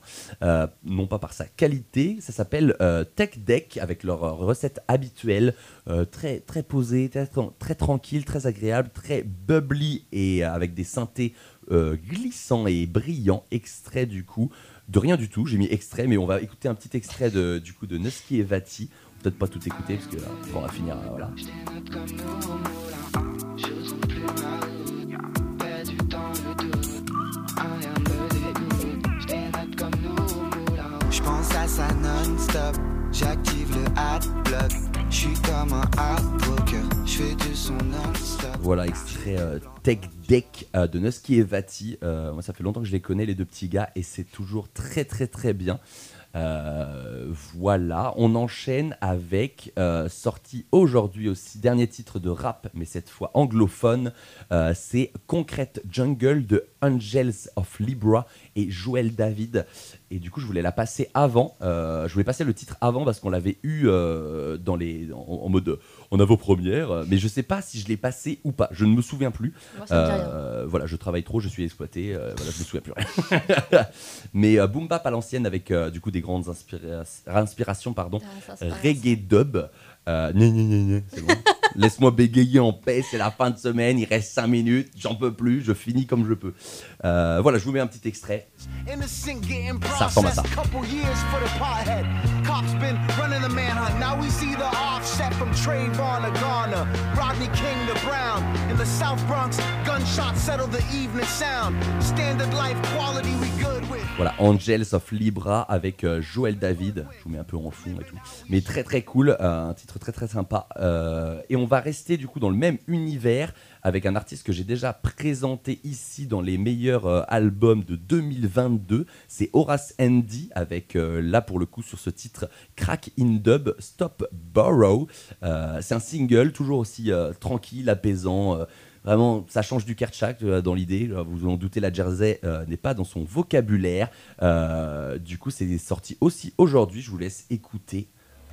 non pas par sa qualité. Ça s'appelle Tech Deck avec leur recette habituelle, très, très posée, très, très tranquille, très agréable, très bubbly et avec des synthés glissants et brillants. Extrait du coup de rien du tout. J'ai mis extrait, mais on va écouter un petit extrait de, du coup de Nusky et Vati. Peut-être pas tout écouter parce que là, on va finir. euh, Voilà. Je pense à ça non-stop, j'active le adblock. Je suis comme un hardbroker, je Voilà, extrait euh, Tech Deck euh, de Nusky et Vati. Euh, moi, ça fait longtemps que je les connais, les deux petits gars, et c'est toujours très, très, très bien. Euh, voilà, on enchaîne avec sorti aujourd'hui aussi, dernier titre de rap, mais cette fois anglophone. c'est Concrete Jungle de Angels of Libra et Joël David. Et du coup, je voulais la passer avant. euh, je voulais passer le titre avant parce qu'on l'avait eu euh, dans les, en, en mode en avant-première, euh, mais je sais pas si je l'ai passé ou pas. Je ne me souviens plus. Moi. Euh, voilà, je travaille trop, je suis exploité. voilà, je me souviens plus rien. mais boom bap à l'ancienne avec du coup des grandes inspira- inspirations, pardon, Ah, reggae dub. Euh, c'est bon. Laisse-moi bégayer en paix, c'est la fin de semaine, il reste 5 minutes, j'en peux plus, je finis comme je peux. Euh, voilà, je vous mets un petit extrait. Ça ressemble à ça. processed, couple years for the pothead. Cops been running the manhunt. Now we see the offset from Trayvon to Garner, Rodney King to Brown. In the South Bronx, gunshots settle the evening sound. Standard life quality we good with. Voilà, Angels of Libra avec euh, Joël David. Je vous mets un peu en fond et tout. Mais très très cool, euh, un titre très très sympa. Euh, et on va rester du coup dans le même univers avec un artiste que j'ai déjà présenté ici dans les meilleurs euh, albums de 2022. C'est Horace Andy avec euh, là pour le coup sur ce titre Crack in Dub Stop Borrow. C'est un single toujours aussi tranquille, apaisant. Vraiment, ça change du Kerchak dans l'idée. Vous vous en doutez, la Jersey n'est pas dans son vocabulaire. Du coup, c'est sorti aussi aujourd'hui. Je vous laisse écouter.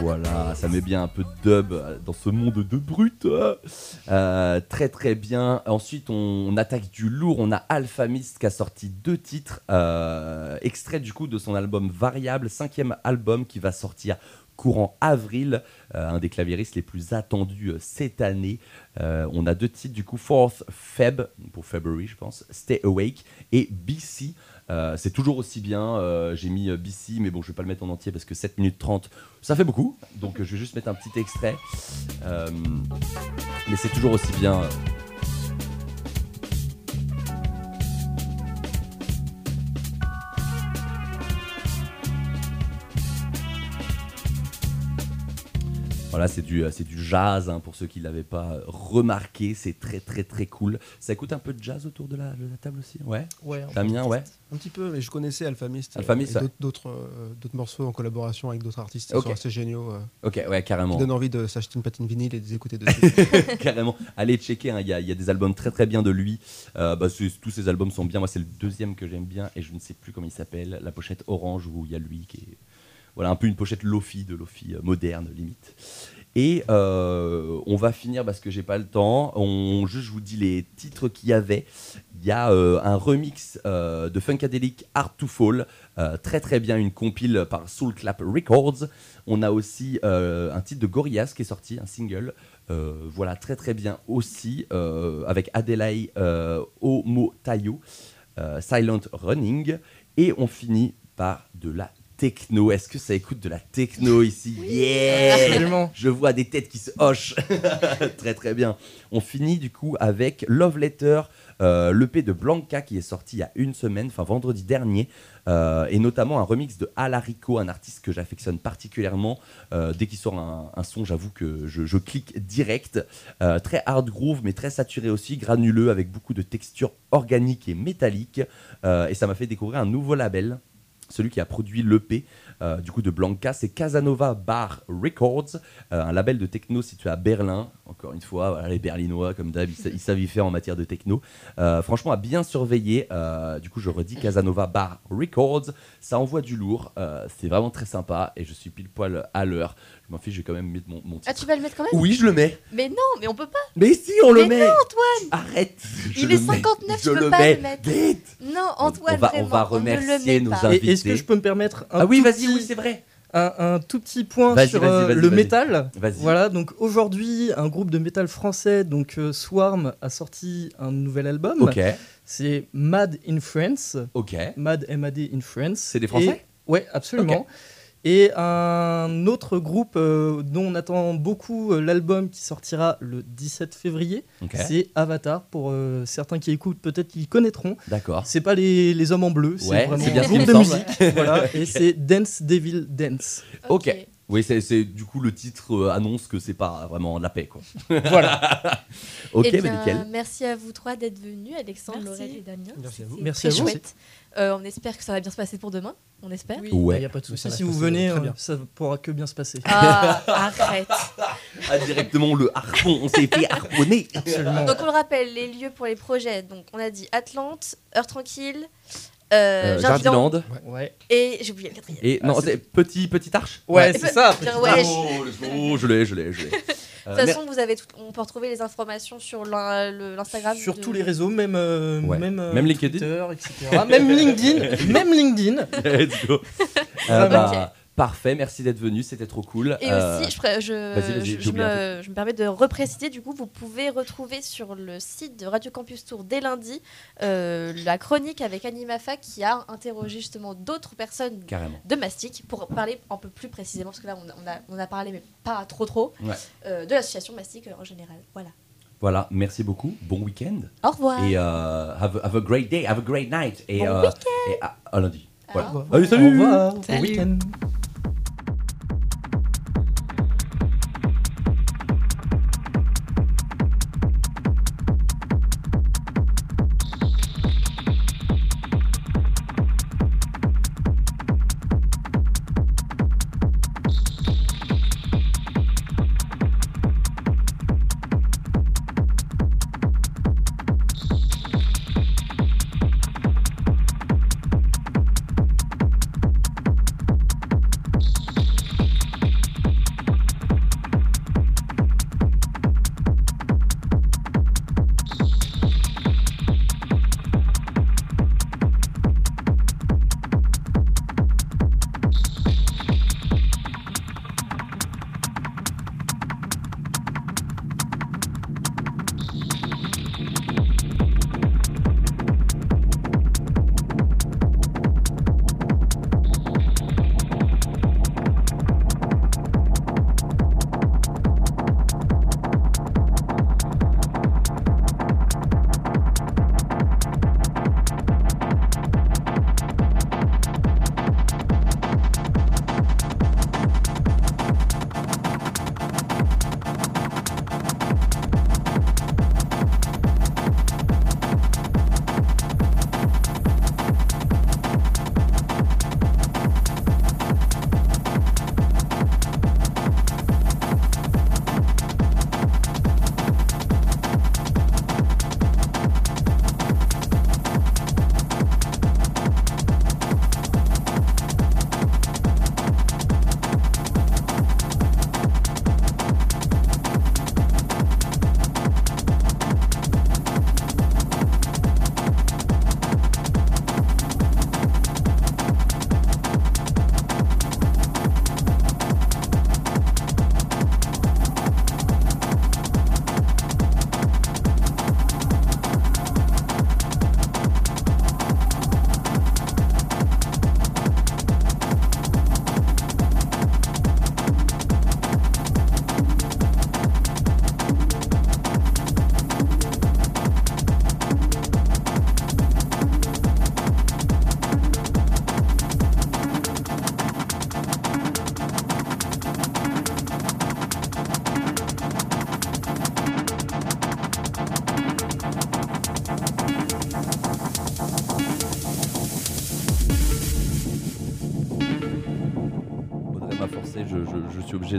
Voilà, ça met bien un peu de dub euh, dans ce monde de brut. Euh, très très bien. Ensuite, on, on attaque du lourd. On a Alpha Mist qui a sorti deux titres, euh, extraits du coup de son album Variable, cinquième album qui va sortir courant avril, euh, un des claviéristes les plus attendus euh, cette année. Euh, on a deux titres du coup, Fourth Feb, pour February je pense, Stay Awake et BC. C'est toujours aussi bien, j'ai mis BC, mais bon, je vais pas le mettre en entier parce que 7 minutes 30, ça fait beaucoup. Donc je vais juste mettre un petit extrait. Mais c'est toujours aussi bien. Voilà, c'est du, euh, c'est du jazz hein, pour ceux qui ne l'avaient pas euh, remarqué. C'est très très très cool. Ça écoute un peu de jazz autour de la, de la table aussi Ouais? Ouais, Damien, ouais. Un petit peu, mais je connaissais Alphamist. euh, Alphamist, ouais. d'autres- d'autres euh, d'autres morceaux en collaboration avec d'autres artistes qui Ok. sont assez géniaux. euh, Ok, ouais, carrément. Qui donnent envie de s'acheter une patine vinyle et de les écouter dessus. Carrément. Allez checker, hein, il y, a- y a des albums très très bien de lui. Euh, bah, tous ces albums sont bien. Moi, c'est le deuxième que j'aime bien et je ne sais plus comment il s'appelle. La pochette orange où il y a lui qui est. Voilà, un peu une pochette Lofi, de Lofi euh, moderne limite. Et euh, on va finir parce que j'ai pas le temps. On, juste, je vous dis les titres qu'il y avait. Il y a euh, un remix de Funkadelic Hard to Fall, très très bien, une compile par Soul Clap Records. On a aussi un titre de Gorillaz qui est sorti, un single. Voilà, très très bien aussi, avec Adelaide Omotayo, Silent Running. Et on finit par de la techno. Est-ce que ça écoute de la techno ici? Yeah Absolument. Je vois des têtes qui se hochent. très très bien. On finit du coup avec Love Letter, euh, l'EP de Blanca qui est sorti il y a une semaine, enfin vendredi dernier, euh, et notamment un remix de Alarico, un artiste que j'affectionne particulièrement. Euh, dès qu'il sort un, un son, j'avoue que je, je clique direct. Euh, très hard groove, mais très saturé aussi, granuleux, avec beaucoup de textures organiques et métalliques. Euh, et ça m'a fait découvrir un nouveau label celui qui a produit l'EP euh, du coup de Blanca, c'est Casanova Bar Records, euh, un label de techno situé à Berlin. Encore une fois, les Berlinois, comme d'hab, ils, sa- ils savent y faire en matière de techno. Euh, franchement, à bien surveiller. du coup, je redis Casanova Bar Records. Ça envoie du lourd. c'est vraiment très sympa et je suis pile poil à l'heure. Je m'en fiche, je vais quand même mettre mon, mon titre. Ah, tu vas le mettre quand même Oui, je le mets. Mais non, mais on peut pas. Mais si, on le Mais met. non, Antoine Arrête. je Il le est mets, 59, je tu peux le pas mets. le mettre. Vite. Non, Antoine, on va- on vraiment, va ne le remercier met nos pas. Et Est-ce que je peux me permettre un Ah oui, tout vas-y, petit- oui, c'est vrai. Un, un tout petit point Vas-y, sur vas-y, euh, vas-y, le vas-y. métal. Vas-y. Voilà, donc aujourd'hui, un groupe de métal français, donc euh, Swarm, a sorti un nouvel album. Ok. C'est Mad in France. Ok. Mad M-A-D in France. C'est des Français Et- Ouais, absolument. Et un autre groupe euh, dont on attend beaucoup euh, l'album qui sortira le 17 février, c'est Avatar. Pour euh, certains qui écoutent, peut-être qu'ils connaîtront. D'accord. C'est pas les, les hommes en bleu, c'est Ouais, vraiment c'est bien un groupe de musique. voilà, et c'est Dance Devil Dance. Ok. Oui, c'est c'est- du coup le titre euh, annonce que c'est pas vraiment de la paix, quoi. Voilà. ok, Eh bah, bien, nickel. Merci à vous trois d'être venus, Alexandre, Merci. Laurel et Damien. Merci à vous. Merci à très vous. chouette. Euh, on espère que ça va bien se passer pour demain. On espère. Oui. Ouais. Il n'y a pas de souci. Si vous venez, euh, ça pourra que bien se passer. Ah, arrête. Ah, directement le harpon, on s'est fait harponner. Absolument. Donc on le rappelle, les lieux pour les projets. Donc on a dit Atlante, Heure Tranquille, euh, Euh, Jardiland, Jardiland. Ouais. et j'ai oublié le quatrième. Et non, c'est petit, petite arche Ouais, c'est ça. Petit ouais, arbre. je- Oh, oh, je l'ai, je l'ai, je l'ai. De Euh, toute mer- façon, vous avez tout- on peut retrouver les informations sur l'in- le- l'Instagram. Sur de- tous les réseaux, même, euh, Ouais. même, euh, Même LinkedIn Twitter, etc. même LinkedIn, même LinkedIn. Let's go. Euh, bah, Parfait, merci d'être venu, c'était trop cool. Et Euh, aussi, je, je, vas-y, vas-y, je- j'ai je me, je me permets de repréciser, du coup, vous pouvez retrouver sur le site de Radio Campus Tour dès lundi euh, la chronique avec Animafa qui a interrogé justement d'autres personnes Carrément. de Mastic pour parler un peu plus précisément, parce que là, on a, on a, on a parlé, mais pas trop trop, Ouais. euh, de l'association Mastic euh, en général. Voilà. Voilà, merci beaucoup, bon week-end. Au revoir. Et euh, have, a- have a great day, have a great night. Et, Bon euh, week-end. et à, à lundi. Voilà. revoir. Allez, salut Au revoir, bon Salut. week-end.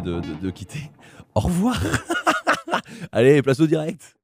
De, quitter. Au revoir Allez, place au direct